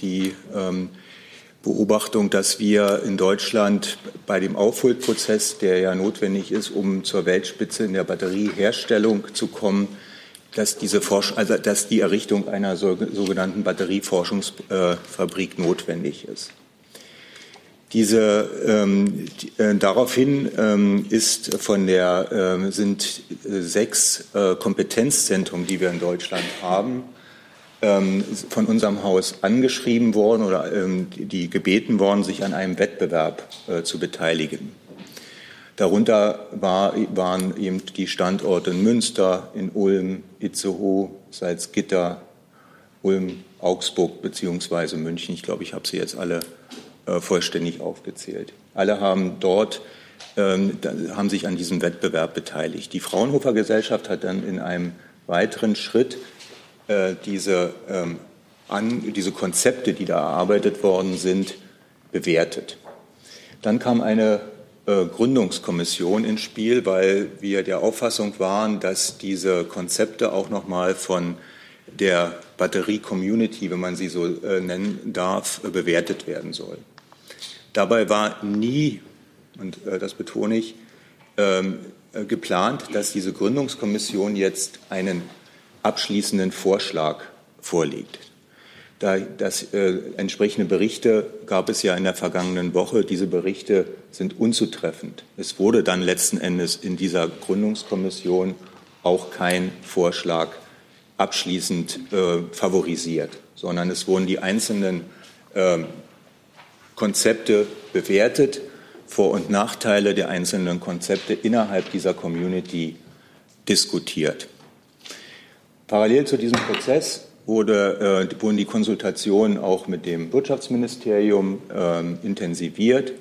die ähm, Beobachtung, dass wir in Deutschland bei dem Aufholprozess, der ja notwendig ist, um zur Weltspitze in der Batterieherstellung zu kommen, dass diese Forsch also dass die Errichtung einer sogenannten Batterieforschungsfabrik notwendig ist. Diese, ähm, die, äh, daraufhin ähm, ist von der, äh, sind sechs äh, Kompetenzzentren, die wir in Deutschland haben, ähm, von unserem Haus angeschrieben worden oder ähm, die gebeten worden, sich an einem Wettbewerb äh, zu beteiligen. Darunter war, waren eben die Standorte in Münster, in Ulm, Itzehoe, Salzgitter, Ulm, Augsburg beziehungsweise München. Ich glaube, ich habe sie jetzt alle vollständig aufgezählt. Alle haben dort ähm, haben sich an diesem Wettbewerb beteiligt. Die Fraunhofer Gesellschaft hat dann in einem weiteren Schritt äh, diese, ähm, diese Konzepte, die da erarbeitet worden sind, bewertet. Dann kam eine äh, Gründungskommission ins Spiel, weil wir der Auffassung waren, dass diese Konzepte auch noch mal von der Batterie-Community, wenn man sie so äh, nennen darf, äh, bewertet werden soll. Dabei war nie, und äh, das betone ich, ähm, äh, geplant, dass diese Gründungskommission jetzt einen abschließenden Vorschlag vorlegt. Da das äh, entsprechende Berichte gab es ja in der vergangenen Woche. Diese Berichte sind unzutreffend. Es wurde dann letzten Endes in dieser Gründungskommission auch kein Vorschlag abschließend äh, favorisiert, sondern es wurden die einzelnen äh, Konzepte bewertet, Vor- und Nachteile der einzelnen Konzepte innerhalb dieser Community diskutiert. Parallel zu diesem Prozess wurde, äh, wurden die Konsultationen auch mit dem Wirtschaftsministerium äh, intensiviert,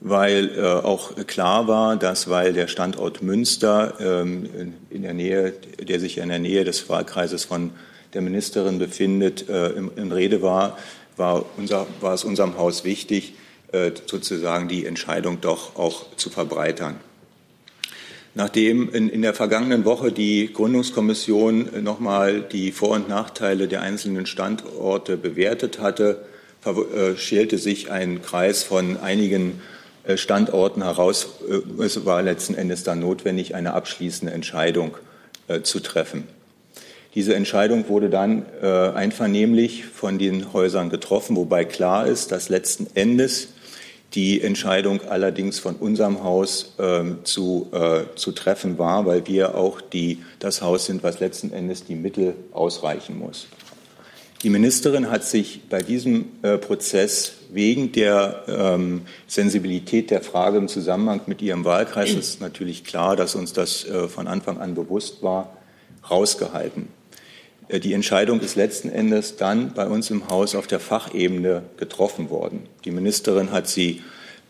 weil äh, auch klar war, dass weil der Standort Münster ähm, in der Nähe, der sich in der Nähe des Wahlkreises von der Ministerin befindet, äh, in, in Rede war, war, unser, war es unserem Haus wichtig, äh, sozusagen die Entscheidung doch auch zu verbreitern. Nachdem in, in, der vergangenen Woche die Gründungskommission nochmal die Vor- und Nachteile der einzelnen Standorte bewertet hatte, äh, schälte sich ein Kreis von einigen äh, Standorten heraus. Es war letzten Endes dann notwendig, eine abschließende Entscheidung zu treffen. Diese Entscheidung wurde dann einvernehmlich von den Häusern getroffen, wobei klar ist, dass letzten Endes die Entscheidung allerdings von unserem Haus ähm, zu, äh, zu treffen war, weil wir auch die, das Haus sind, was letzten Endes die Mittel ausreichen muss. Die Ministerin hat sich bei diesem äh, Prozess wegen der ähm, Sensibilität der Frage im Zusammenhang mit ihrem Wahlkreis, ist natürlich klar, dass uns das äh, von Anfang an bewusst war, rausgehalten. Äh, die Entscheidung ist letzten Endes dann bei uns im Haus auf der Fachebene getroffen worden. Die Ministerin hat sie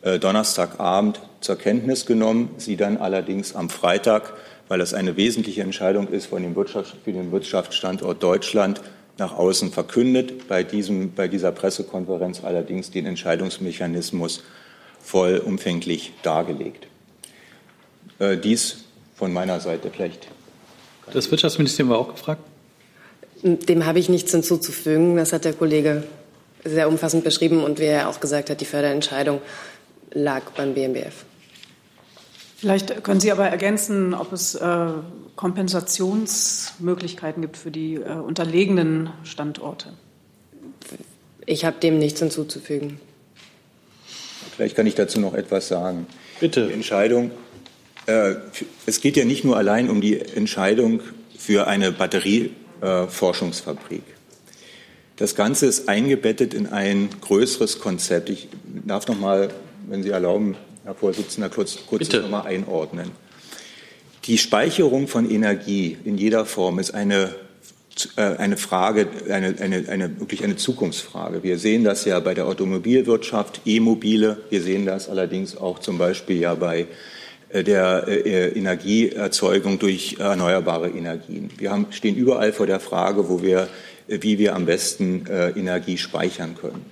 äh, Donnerstagabend zur Kenntnis genommen, sie dann allerdings am Freitag, weil das eine wesentliche Entscheidung ist von dem Wirtschaft, für den Wirtschaftsstandort Deutschland, nach außen verkündet, bei, diesem, bei dieser Pressekonferenz allerdings den Entscheidungsmechanismus vollumfänglich dargelegt. Äh, dies von meiner Seite vielleicht. Das Wirtschaftsministerium war auch gefragt. Dem habe ich nichts hinzuzufügen. Das hat der Kollege sehr umfassend beschrieben und wie er auch gesagt hat, die Förderentscheidung lag beim BMBF. Vielleicht können Sie aber ergänzen, ob es äh, Kompensationsmöglichkeiten gibt für die äh, unterlegenen Standorte. Ich habe dem nichts hinzuzufügen. Vielleicht kann ich dazu noch etwas sagen. Bitte. Die Entscheidung. Äh, es geht ja nicht nur allein um die Entscheidung für eine Batterie äh, Forschungsfabrik. Das Ganze ist eingebettet in ein größeres Konzept. Ich darf noch mal, wenn Sie erlauben, Herr Vorsitzender, kurz, kurz noch mal einordnen. Die Speicherung von Energie in jeder Form ist eine, äh, eine Frage, eine, eine, eine, wirklich eine Zukunftsfrage. Wir sehen das ja bei der Automobilwirtschaft, E-Mobile. Wir sehen das allerdings auch zum Beispiel ja bei der äh, Energieerzeugung durch erneuerbare Energien. Wir haben, stehen überall vor der Frage, wo wir, äh, wie wir am besten Energie speichern können.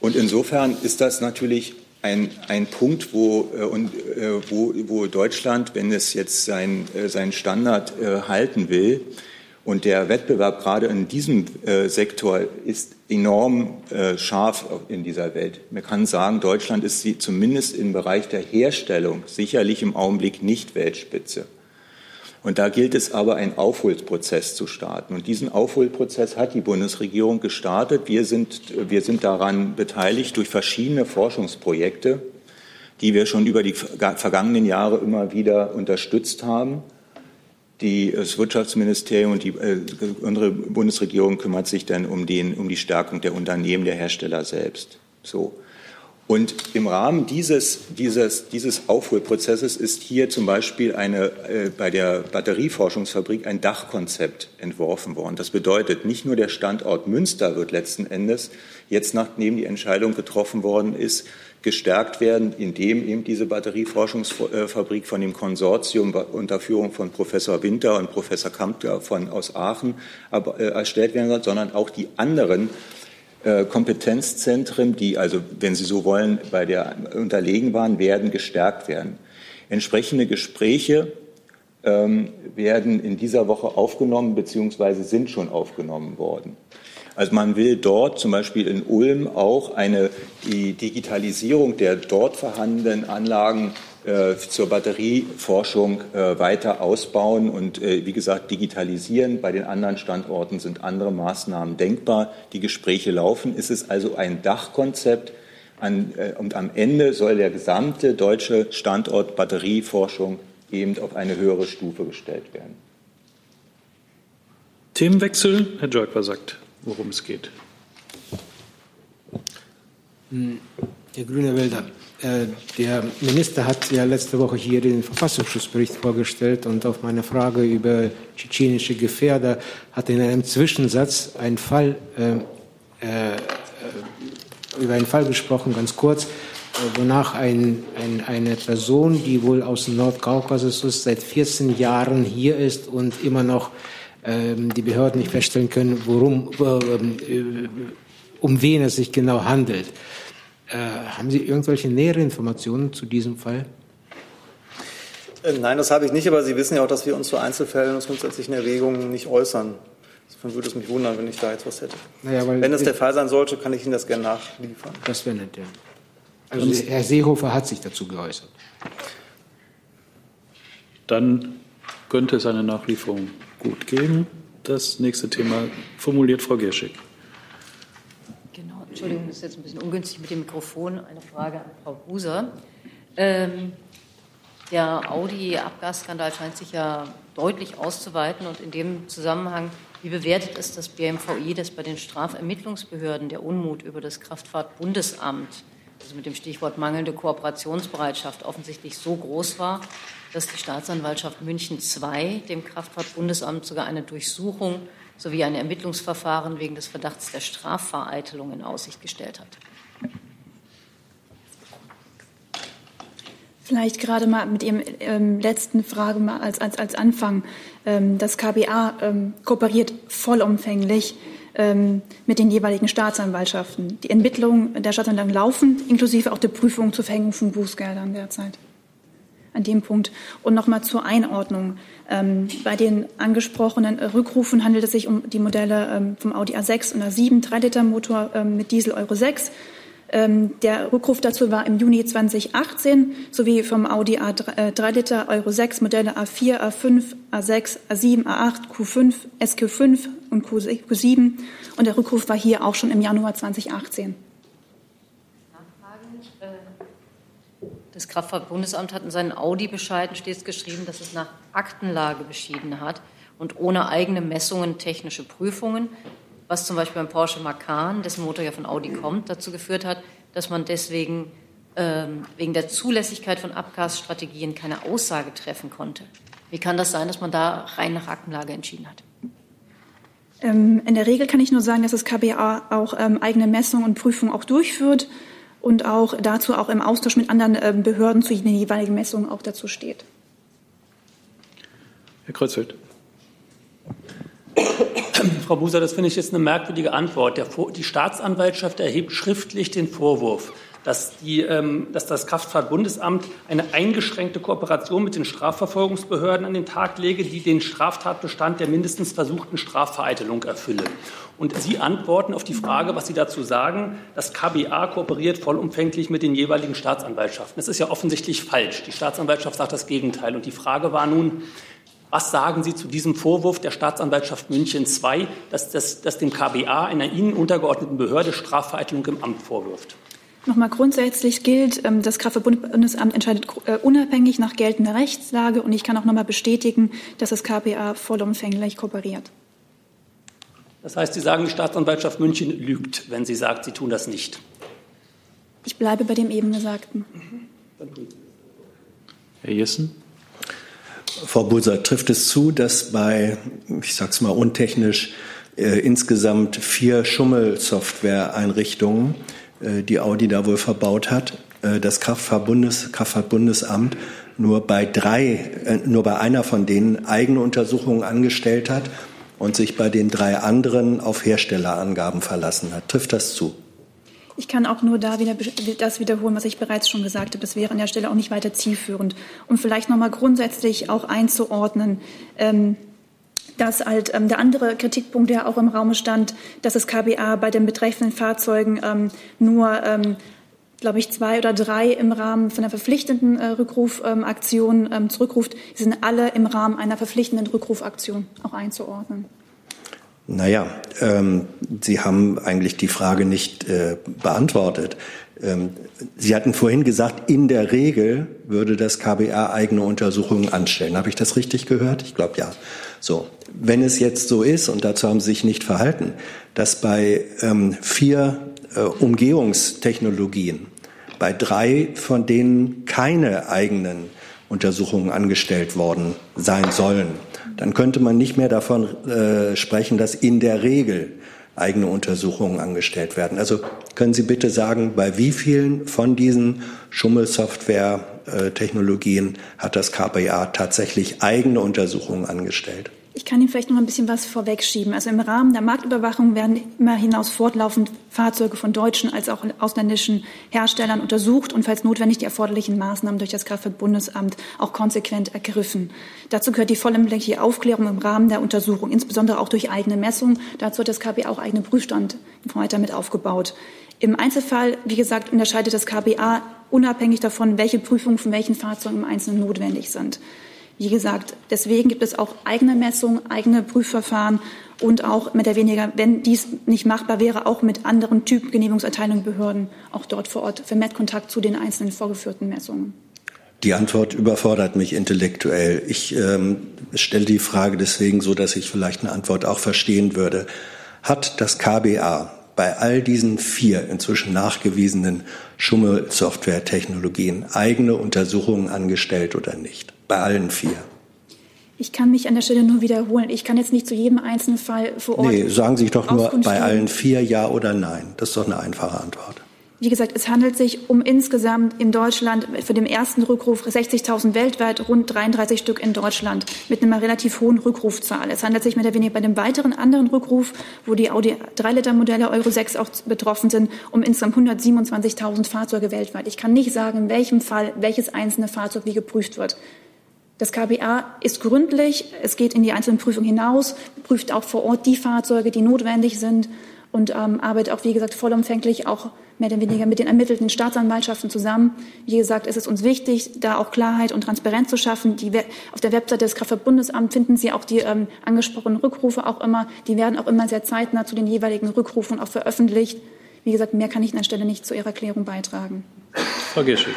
Und insofern ist das natürlich ein, ein Punkt, wo, und, wo, wo Deutschland, wenn es jetzt sein, seinen Standard halten will, und der Wettbewerb gerade in diesem äh, Sektor ist enorm äh, scharf in dieser Welt. Man kann sagen, Deutschland ist sie zumindest im Bereich der Herstellung sicherlich im Augenblick nicht Weltspitze. Und da gilt es aber, einen Aufholprozess zu starten. Und diesen Aufholprozess hat die Bundesregierung gestartet. Wir sind, wir sind daran beteiligt durch verschiedene Forschungsprojekte, die wir schon über die vergangenen Jahre immer wieder unterstützt haben. Die, das Wirtschaftsministerium und die, äh, unsere Bundesregierung kümmert sich dann um, den, um die Stärkung der Unternehmen, der Hersteller selbst. So. Und im Rahmen dieses, dieses, dieses Aufholprozesses ist hier zum Beispiel eine, äh, bei der Batterieforschungsfabrik ein Dachkonzept entworfen worden. Das bedeutet, nicht nur der Standort Münster wird letzten Endes jetzt, nachdem die Entscheidung getroffen worden ist, gestärkt werden, indem eben diese Batterieforschungsfabrik von dem Konsortium unter Führung von Professor Winter und Professor Kampter von, aus Aachen äh, erstellt werden soll, sondern auch die anderen äh, Kompetenzzentren, die also, wenn Sie so wollen, bei der unterlegen waren, werden gestärkt werden. Entsprechende Gespräche ähm, werden in dieser Woche aufgenommen bzw. sind schon aufgenommen worden. Also man will dort zum Beispiel in Ulm auch eine, die Digitalisierung der dort vorhandenen Anlagen äh, zur Batterieforschung äh, weiter ausbauen und äh, wie gesagt digitalisieren. Bei den anderen Standorten sind andere Maßnahmen denkbar. Die Gespräche laufen. Es ist also ein Dachkonzept. Und am Ende soll der gesamte deutsche Standort Batterieforschung eben auf eine höhere Stufe gestellt werden. Themenwechsel. Herr Jörg sagt worum es geht. Hm, der Grüne Wälder. Äh, der Minister hat ja letzte Woche hier den Verfassungsschutzbericht vorgestellt und auf meine Frage über tschetschenische Gefährder hat in einem Zwischensatz einen Fall, äh, äh, über einen Fall gesprochen, ganz kurz, äh, wonach ein, ein, eine Person, die wohl aus dem Nordkaukasus ist, seit 14 Jahren hier ist und immer noch die Behörden nicht feststellen können, worum, äh, um wen es sich genau handelt. Äh, haben Sie irgendwelche nähere Informationen zu diesem Fall? Äh, nein, das habe ich nicht, aber Sie wissen ja auch, dass wir uns zu Einzelfällen und grundsätzlichen Erwägungen nicht äußern. Insofern würde es mich wundern, wenn ich da jetzt was hätte. Naja, wenn es der Fall sein sollte, kann ich Ihnen das gerne nachliefern. Das wäre nett, ja. Also Herr Seehofer hat sich dazu geäußert. Dann könnte es eine Nachlieferung gut gehen. Das nächste Thema formuliert Frau Gerschig. Genau, Entschuldigung, das ist jetzt ein bisschen ungünstig mit dem Mikrofon. Eine Frage an Frau Buser. Ähm, der Audi-Abgasskandal scheint sich ja deutlich auszuweiten und in dem Zusammenhang, wie bewertet es das BMVI, dass bei den Strafermittlungsbehörden der Unmut über das Kraftfahrtbundesamt, also mit dem Stichwort mangelnde Kooperationsbereitschaft, offensichtlich so groß war, dass die Staatsanwaltschaft München II dem Kraftfahrtbundesamt sogar eine Durchsuchung sowie ein Ermittlungsverfahren wegen des Verdachts der Strafvereitelung in Aussicht gestellt hat. Vielleicht gerade mal mit Ihrem ähm, letzten Frage mal als, als, als Anfang. Ähm, das KBA ähm, kooperiert vollumfänglich ähm, mit den jeweiligen Staatsanwaltschaften. Die Ermittlungen der Staatsanwaltschaft laufen, inklusive auch der Prüfung zur Verhängung von Bußgeldern derzeit an dem Punkt. Und nochmal zur Einordnung. Ähm, bei den angesprochenen Rückrufen handelt es sich um die Modelle ähm, vom Audi A6 und A7, 3-Liter-Motor ähm, mit Diesel Euro 6. Ähm, der Rückruf dazu war im Juni 2018 sowie vom Audi A3 äh, Euro 6 Modelle A4, A5, A6, A7, A8, Q5, SQ5 und Q7. Und der Rückruf war hier auch schon im Januar 2018. Das Kraftfahrtbundesamt hat in seinen Audi-Bescheiden stets geschrieben, dass es nach Aktenlage beschieden hat und ohne eigene Messungen technische Prüfungen, was zum Beispiel beim Porsche Macan, dessen Motor ja von Audi kommt, dazu geführt hat, dass man deswegen ähm, wegen der Zulässigkeit von Abgasstrategien keine Aussage treffen konnte. Wie kann das sein, dass man da rein nach Aktenlage entschieden hat? Ähm, in der Regel kann ich nur sagen, dass das KBA auch ähm, eigene Messungen und Prüfungen auch durchführt und auch dazu auch im Austausch mit anderen ähm, Behörden zu den jeweiligen Messungen auch dazu steht. Herr Kreuzfeld. *coughs* Frau Buser, das finde ich jetzt eine merkwürdige Antwort. die Staatsanwaltschaft erhebt schriftlich den Vorwurf, dass, die, ähm, dass das Kraftfahrtbundesamt eine eingeschränkte Kooperation mit den Strafverfolgungsbehörden an den Tag lege, die den Straftatbestand der mindestens versuchten Strafvereitelung erfülle. Und Sie antworten auf die Frage, was Sie dazu sagen, das KBA kooperiert vollumfänglich mit den jeweiligen Staatsanwaltschaften. Das ist ja offensichtlich falsch. Die Staatsanwaltschaft sagt das Gegenteil. Und die Frage war nun, was sagen Sie zu diesem Vorwurf der Staatsanwaltschaft München II, dass, das, dass dem KBA, einer Ihnen untergeordneten Behörde, Strafvereitelung im Amt vorwirft? Nochmal grundsätzlich gilt, ähm, das Kraftfahrtbundesamt entscheidet äh, unabhängig nach geltender Rechtslage und ich kann auch nochmal bestätigen, dass das KPA vollumfänglich kooperiert. Das heißt, Sie sagen, die Staatsanwaltschaft München lügt, wenn sie sagt, sie tun das nicht. Ich bleibe bei dem eben Gesagten. Herr Jessen? Frau Bulser, trifft es zu, dass bei, ich sage es mal untechnisch, äh, insgesamt vier Schummelsoftware-Einrichtungen, äh, die Audi da wohl verbaut hat, äh, das Kraftfahrtbundes, Kraftfahrtbundesamt nur bei drei, äh, nur bei einer von denen eigene Untersuchungen angestellt hat und sich bei den drei anderen auf Herstellerangaben verlassen hat. Trifft das zu? Ich kann auch nur da wieder das wiederholen, was ich bereits schon gesagt habe. Das wäre an der Stelle auch nicht weiter zielführend. Um vielleicht noch mal grundsätzlich auch einzuordnen, ähm, dass halt ähm, der andere Kritikpunkt, der auch im Raum stand, dass das KBA bei den betreffenden Fahrzeugen ähm, nur ähm, glaube ich, zwei oder drei im Rahmen von einer verpflichtenden äh, Rückrufaktion ähm, zurückruft, die sind alle im Rahmen einer verpflichtenden Rückrufaktion auch einzuordnen. Naja, ähm, Sie haben eigentlich die Frage nicht äh, beantwortet. Ähm, Sie hatten vorhin gesagt, in der Regel würde das KBA eigene Untersuchungen anstellen. Habe ich das richtig gehört? Ich glaube ja. So, wenn es jetzt so ist, und dazu haben Sie sich nicht verhalten, dass bei ähm, vier äh, Umgehungstechnologien, bei drei von denen keine eigenen Untersuchungen angestellt worden sein sollen, dann könnte man nicht mehr davon äh, sprechen, dass in der Regel eigene Untersuchungen angestellt werden. Also können Sie bitte sagen, bei wie vielen von diesen Schummelsoftware-Technologien hat das KPA tatsächlich eigene Untersuchungen angestellt? Ich kann Ihnen vielleicht noch ein bisschen was vorwegschieben. Also im Rahmen der Marktüberwachung werden immer hinaus fortlaufend Fahrzeuge von deutschen als auch ausländischen Herstellern untersucht und falls notwendig die erforderlichen Maßnahmen durch das Kraftfahrtbundesamt auch konsequent ergriffen. Dazu gehört die vollumfängliche Aufklärung im Rahmen der Untersuchung, insbesondere auch durch eigene Messungen. Dazu hat das KBA auch eigene Prüfstand weiter mit aufgebaut. Im Einzelfall, wie gesagt, unterscheidet das KBA unabhängig davon, welche Prüfungen von welchen Fahrzeugen im Einzelnen notwendig sind. Wie gesagt, deswegen gibt es auch eigene Messungen, eigene Prüfverfahren und auch mit der weniger, wenn dies nicht machbar wäre, auch mit anderen Typgenehmigungserteilungen Behörden auch dort vor Ort vermehrt Kontakt zu den einzelnen vorgeführten Messungen. Die Antwort überfordert mich intellektuell. Ich ähm, stelle die Frage deswegen so, dass ich vielleicht eine Antwort auch verstehen würde. Hat das KBA bei all diesen vier inzwischen nachgewiesenen Schummelsoftware-Technologien eigene Untersuchungen angestellt oder nicht? Bei allen vier. Ich kann mich an der Stelle nur wiederholen. Ich kann jetzt nicht zu jedem einzelnen Fall vor Ort. Nee, sagen Sie doch nur bei allen vier Ja oder Nein. Das ist doch eine einfache Antwort. Wie gesagt, es handelt sich um insgesamt in Deutschland für den ersten Rückruf 60.000 weltweit, rund 33 Stück in Deutschland mit einer relativ hohen Rückrufzahl. Es handelt sich mehr oder weniger bei dem weiteren anderen Rückruf, wo die Audi 3-Liter-Modelle Euro 6 auch betroffen sind, um insgesamt 127.000 Fahrzeuge weltweit. Ich kann nicht sagen, in welchem Fall welches einzelne Fahrzeug wie geprüft wird. Das KBA ist gründlich, es geht in die einzelnen Prüfungen hinaus, prüft auch vor Ort die Fahrzeuge, die notwendig sind und ähm, arbeitet auch, wie gesagt, vollumfänglich auch mehr oder weniger mit den ermittelten Staatsanwaltschaften zusammen. Wie gesagt, es ist uns wichtig, da auch Klarheit und Transparenz zu schaffen. Die, auf der Webseite des Kraftfahrtbundesamts finden Sie auch die ähm, angesprochenen Rückrufe auch immer. Die werden auch immer sehr zeitnah zu den jeweiligen Rückrufen auch veröffentlicht. Wie gesagt, mehr kann ich an der Stelle nicht zu Ihrer Erklärung beitragen. Frau Geschick.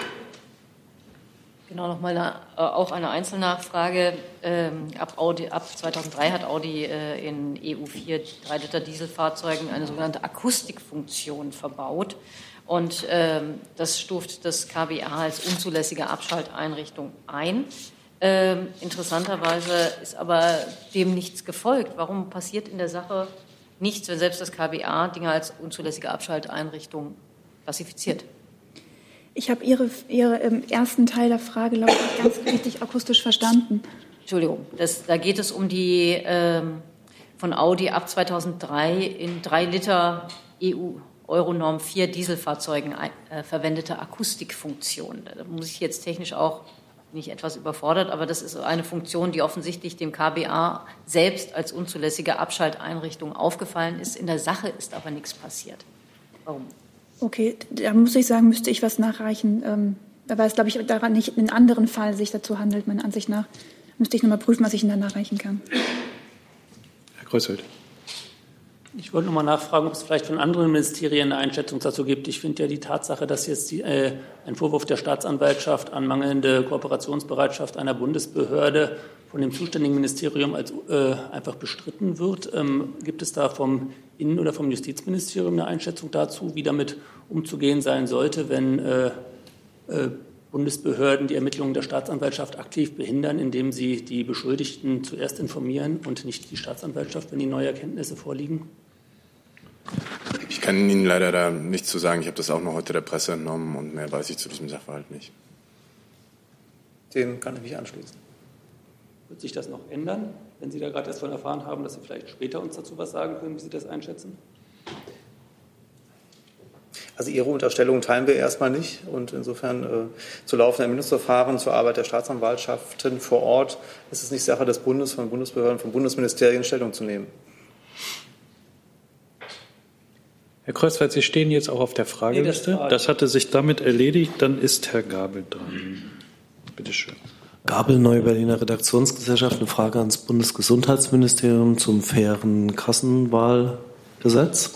Genau, nochmal eine, äh, auch eine Einzelnachfrage. Ähm, ab, Audi, ab 2003 hat Audi äh, in EU4 3-Liter Dieselfahrzeugen eine sogenannte Akustikfunktion verbaut. Und ähm, das stuft das KBA als unzulässige Abschalteinrichtung ein. Ähm, interessanterweise ist aber dem nichts gefolgt. Warum passiert in der Sache nichts, wenn selbst das KBA Dinge als unzulässige Abschalteinrichtung klassifiziert? Ich habe Ihre, Ihre ähm, ersten Teil der Frage, glaube ich, ganz richtig akustisch verstanden. Entschuldigung, das, da geht es um die ähm, von Audi ab 2003 in drei Liter EU Euronorm 4 Dieselfahrzeugen äh, verwendete Akustikfunktion. Da muss ich jetzt technisch auch nicht etwas überfordert, aber das ist eine Funktion, die offensichtlich dem KBA selbst als unzulässige Abschalteinrichtung aufgefallen ist. In der Sache ist aber nichts passiert. Warum? Okay, da muss ich sagen, müsste ich was nachreichen. Ähm, weil es, glaube ich, daran nicht in einem anderen Fall sich dazu handelt, meiner Ansicht nach. Müsste ich nochmal prüfen, was ich Ihnen da nachreichen kann. Herr Kreuzfeld. Ich wollte noch mal nachfragen, ob es vielleicht von anderen Ministerien eine Einschätzung dazu gibt. Ich finde ja die Tatsache, dass jetzt die, äh, ein Vorwurf der Staatsanwaltschaft an mangelnde Kooperationsbereitschaft einer Bundesbehörde von dem zuständigen Ministerium als äh, einfach bestritten wird. Ähm, gibt es da vom Innen- oder vom Justizministerium eine Einschätzung dazu, wie damit umzugehen sein sollte, wenn äh, äh, Bundesbehörden die Ermittlungen der Staatsanwaltschaft aktiv behindern, indem sie die Beschuldigten zuerst informieren und nicht die Staatsanwaltschaft, wenn die neue Erkenntnisse vorliegen? Ich kann Ihnen leider da nichts zu sagen. Ich habe das auch noch heute der Presse entnommen und mehr weiß ich zu diesem Sachverhalt nicht. Dem kann ich mich anschließen. Wird sich das noch ändern, wenn Sie da gerade erst von erfahren haben, dass Sie vielleicht später uns dazu was sagen können, wie Sie das einschätzen? Also Ihre Unterstellung teilen wir erstmal nicht. Und insofern äh, zu laufenden Ermittlungsverfahren zur Arbeit der Staatsanwaltschaften vor Ort ist es nicht Sache des Bundes, von Bundesbehörden, von Bundesministerien Stellung zu nehmen. Herr Kreuzfeld, Sie stehen jetzt auch auf der Frageliste. Nee, das, das, hatte sich damit erledigt. Dann ist Herr Gabel dran. Bitte schön. Gabel, Neue Berliner Redaktionsgesellschaft. Eine Frage ans Bundesgesundheitsministerium zum fairen Kassenwahlgesetz.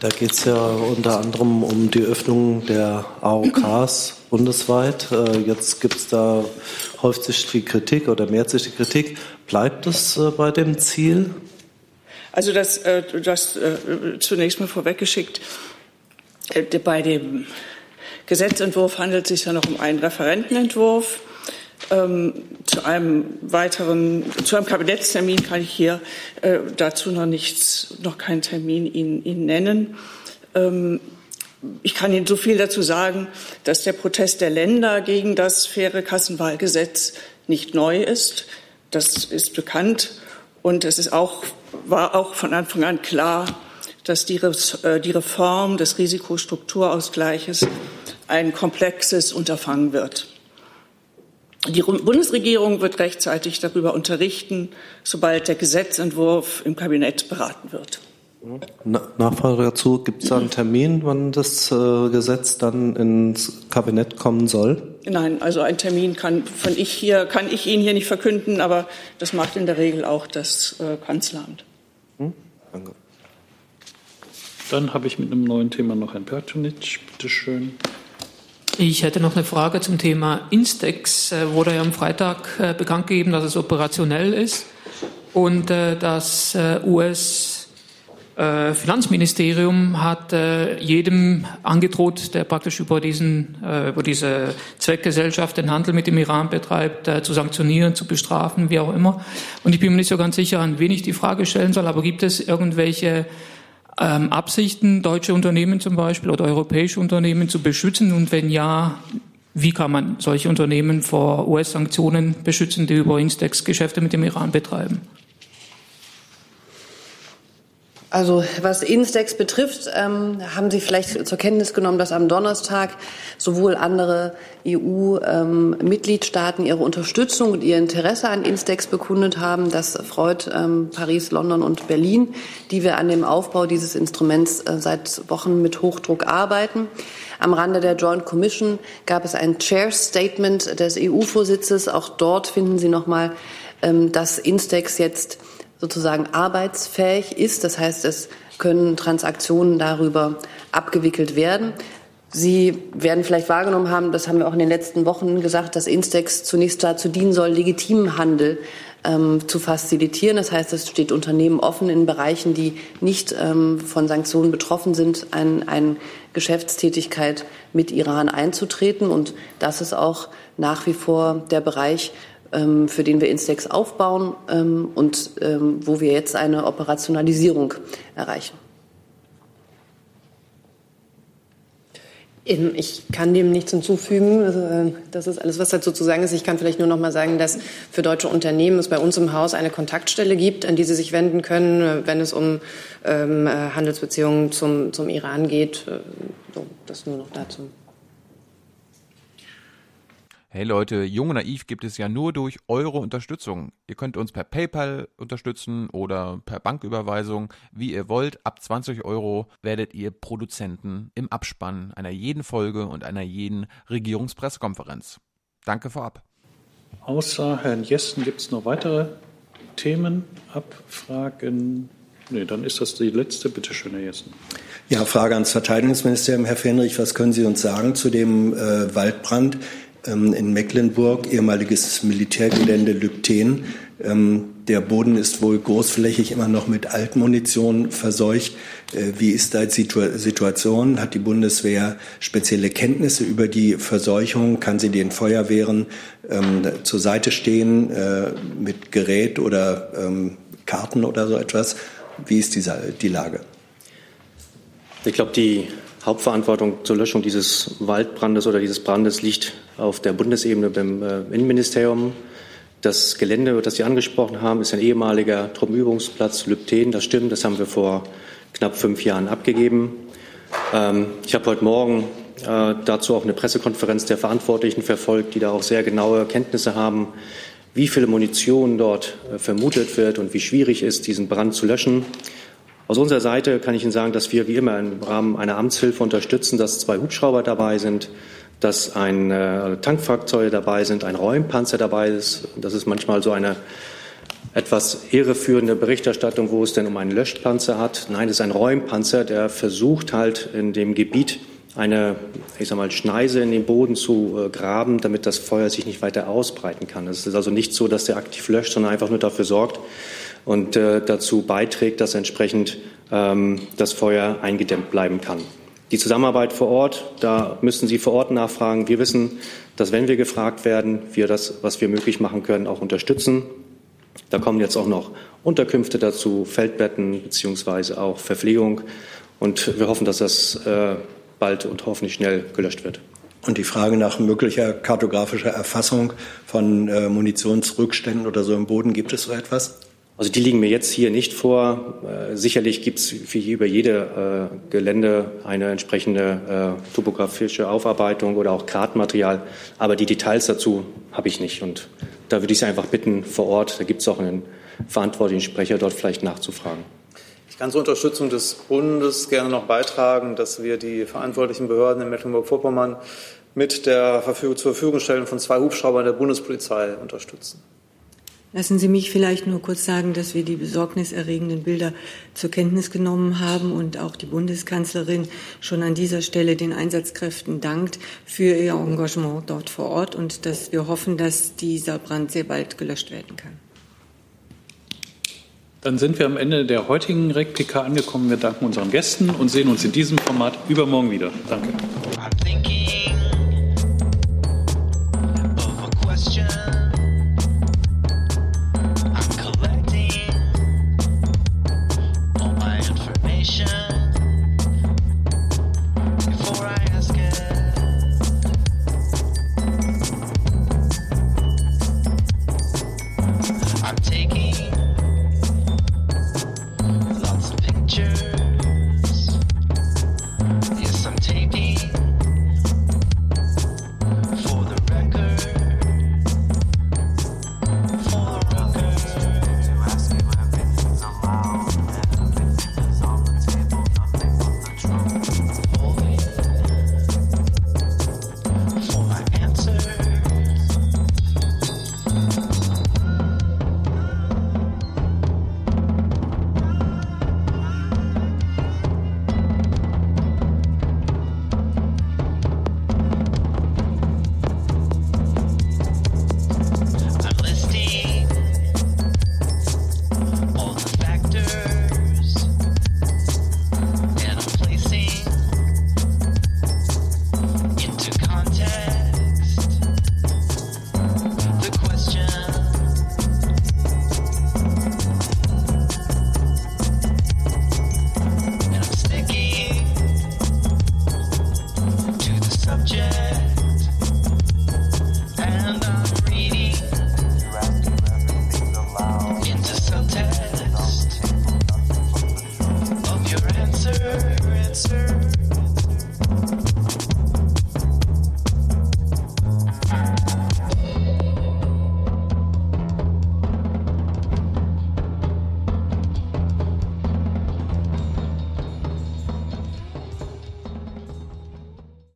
Da geht es ja unter anderem um die Öffnung der AOKs bundesweit. Äh, jetzt gibt es da häuft sich die Kritik oder mehrt sich die Kritik. Bleibt es äh, bei dem Ziel? Also das, äh, das zunächst mal vorweggeschickt. Bei dem Gesetzentwurf handelt es sich ja noch um einen Referentenentwurf. Ähm, zu einem weiteren, zu einem Kabinettstermin kann ich hier äh, dazu noch nichts, noch keinen Termin Ihnen, Ihnen nennen. Ähm, ich kann Ihnen so viel dazu sagen, dass der Protest der Länder gegen das faire Kassenwahlgesetz nicht neu ist. Das ist bekannt. Und es ist auch, war auch von Anfang an klar, dass die, äh, die Reform des Risikostrukturausgleiches ein komplexes Unterfangen wird. Die Bundesregierung wird rechtzeitig darüber unterrichten, sobald der Gesetzentwurf im Kabinett beraten wird. Nachfrage dazu, gibt es da einen Termin, wann das äh, Gesetz dann ins Kabinett kommen soll? Nein, also einen Termin kann, von ich hier, kann ich Ihnen hier nicht verkünden, aber das macht in der Regel auch das äh, Kanzleramt. Hm? Danke. Dann habe ich mit einem neuen Thema noch Herrn Pertunic. Bitte schön. Ich hätte noch eine Frage zum Thema Instex. Äh, wurde ja am Freitag äh, bekannt gegeben, dass es operationell ist und äh, das US Finanzministerium hat jedem angedroht, der praktisch über diesen über diese Zweckgesellschaft den Handel mit dem Iran betreibt, zu sanktionieren, zu bestrafen, wie auch immer. Und ich bin mir nicht so ganz sicher, an wen ich die Frage stellen soll. Aber gibt es irgendwelche ähm, Absichten, deutsche Unternehmen zum Beispiel oder europäische Unternehmen zu beschützen? Und wenn ja, wie kann man solche Unternehmen vor US-Sanktionen beschützen, die über Instex Geschäfte mit dem Iran betreiben? Also was Instex betrifft, ähm, haben Sie vielleicht zur Kenntnis genommen, dass am Donnerstag sowohl andere EU-Mitgliedstaaten ähm, ihre Unterstützung und ihr Interesse an Instex bekundet haben. Das freut ähm, Paris, London und Berlin, die wir an dem Aufbau dieses Instruments äh, seit Wochen mit Hochdruck arbeiten. Am Rande der Joint Commission gab es ein Chair Statement des EU-Vorsitzes. Auch dort finden Sie nochmal, ähm, dass Instex jetzt sozusagen arbeitsfähig ist. Das heißt, es können Transaktionen darüber abgewickelt werden. Sie werden vielleicht wahrgenommen haben, das haben wir auch in den letzten Wochen gesagt, dass Instex zunächst dazu dienen soll, legitimen Handel ähm, zu facilitieren. Das heißt, es steht Unternehmen offen, in Bereichen, die nicht ähm, von Sanktionen betroffen sind, eine ein Geschäftstätigkeit mit Iran einzutreten. Und das ist auch nach wie vor der Bereich, für den wir Instex aufbauen ähm, und ähm, wo wir jetzt eine Operationalisierung erreichen. Ich kann dem nichts hinzufügen. Also, äh, das ist alles, was dazu zu sagen ist. Ich kann vielleicht nur noch mal sagen, dass für deutsche Unternehmen es bei uns im Haus eine Kontaktstelle gibt, an die sie sich wenden können, äh, wenn es um ähm, Handelsbeziehungen zum, zum Iran geht. Das nur noch dazu. Hey Leute, Jung und Naiv gibt es ja nur durch eure Unterstützung. Ihr könnt uns per PayPal unterstützen oder per Banküberweisung, wie ihr wollt. Ab 20 Euro werdet ihr Produzenten im Abspann einer jeden Folge und einer jeden Regierungspressekonferenz. Danke vorab. Außer Herrn Jessen gibt es noch weitere Themen, Abfragen? Nee, dann ist das die letzte. Bitte schön, Herr Jessen. Ja, Frage ans Verteidigungsministerium. Herr Fenrich, was können Sie uns sagen zu dem äh, Waldbrand in Mecklenburg, ehemaliges Militärgelände Lübten? Ähm, der Boden ist wohl großflächig immer noch mit Altmunition verseucht. Äh, wie ist da die Situation? Hat die Bundeswehr spezielle Kenntnisse über die Verseuchung? Kann sie den Feuerwehren ähm, zur Seite stehen äh, mit Gerät oder ähm, Karten oder so etwas? Wie ist dieser, die Lage? Ich glaube, die Hauptverantwortung zur Löschung dieses Waldbrandes oder dieses Brandes liegt auf der Bundesebene beim äh, Innenministerium. Das Gelände, das Sie angesprochen haben, ist ein ehemaliger Truppenübungsplatz Lübten. Das stimmt, das haben wir vor knapp fünf Jahren abgegeben. Ähm, ich habe heute Morgen äh, dazu auch eine Pressekonferenz der Verantwortlichen verfolgt, die da auch sehr genaue Kenntnisse haben, wie viel Munition dort äh, vermutet wird und wie schwierig ist, diesen Brand zu löschen. Aus unserer Seite kann ich Ihnen sagen, dass wir wie immer im Rahmen einer Amtshilfe unterstützen, dass zwei Hubschrauber dabei sind, dass ein äh, Tankfahrzeuge dabei sind, ein Räumpanzer dabei ist. Das ist manchmal so eine etwas irreführende Berichterstattung, wo es denn um einen Löschpanzer hat. Nein, es ist ein Räumpanzer, der versucht halt in dem Gebiet eine, ich sag mal, Schneise in den Boden zu äh, graben, damit das Feuer sich nicht weiter ausbreiten kann. Es ist also nicht so, dass der aktiv löscht, sondern einfach nur dafür sorgt und äh, dazu beiträgt, dass entsprechend ähm, das Feuer eingedämmt bleiben kann. Die Zusammenarbeit vor Ort, da müssen Sie vor Ort nachfragen. Wir wissen, dass wenn wir gefragt werden, wir das, was wir möglich machen können, auch unterstützen. Da kommen jetzt auch noch Unterkünfte dazu, Feldbetten beziehungsweise auch Verpflegung. Und wir hoffen, dass das äh, bald und hoffentlich schnell gelöscht wird. Und die Frage nach möglicher kartografischer Erfassung von äh, Munitionsrückständen oder so im Boden, gibt es so etwas? Also die liegen mir jetzt hier nicht vor. Äh, sicherlich gibt es über jede äh, Gelände eine entsprechende äh, topografische Aufarbeitung oder auch Kartenmaterial. Aber die Details dazu habe ich nicht. Und da würde ich Sie einfach bitten, vor Ort, da gibt es auch einen verantwortlichen Sprecher, dort vielleicht nachzufragen. Ich kann zur Unterstützung des Bundes gerne noch beitragen, dass wir die verantwortlichen Behörden in Mecklenburg-Vorpommern mit der Verfügung, zur Verfügung stellen von zwei Hubschraubern der Bundespolizei unterstützen. Lassen Sie mich vielleicht nur kurz sagen, dass wir die besorgniserregenden Bilder zur Kenntnis genommen haben und auch die Bundeskanzlerin schon an dieser Stelle den Einsatzkräften dankt für ihr Engagement dort vor Ort und dass wir hoffen, dass dieser Brand sehr bald gelöscht werden kann. Dann sind wir am Ende der heutigen REC-PK angekommen. Wir danken unseren Gästen und sehen uns in diesem Format übermorgen wieder. Danke.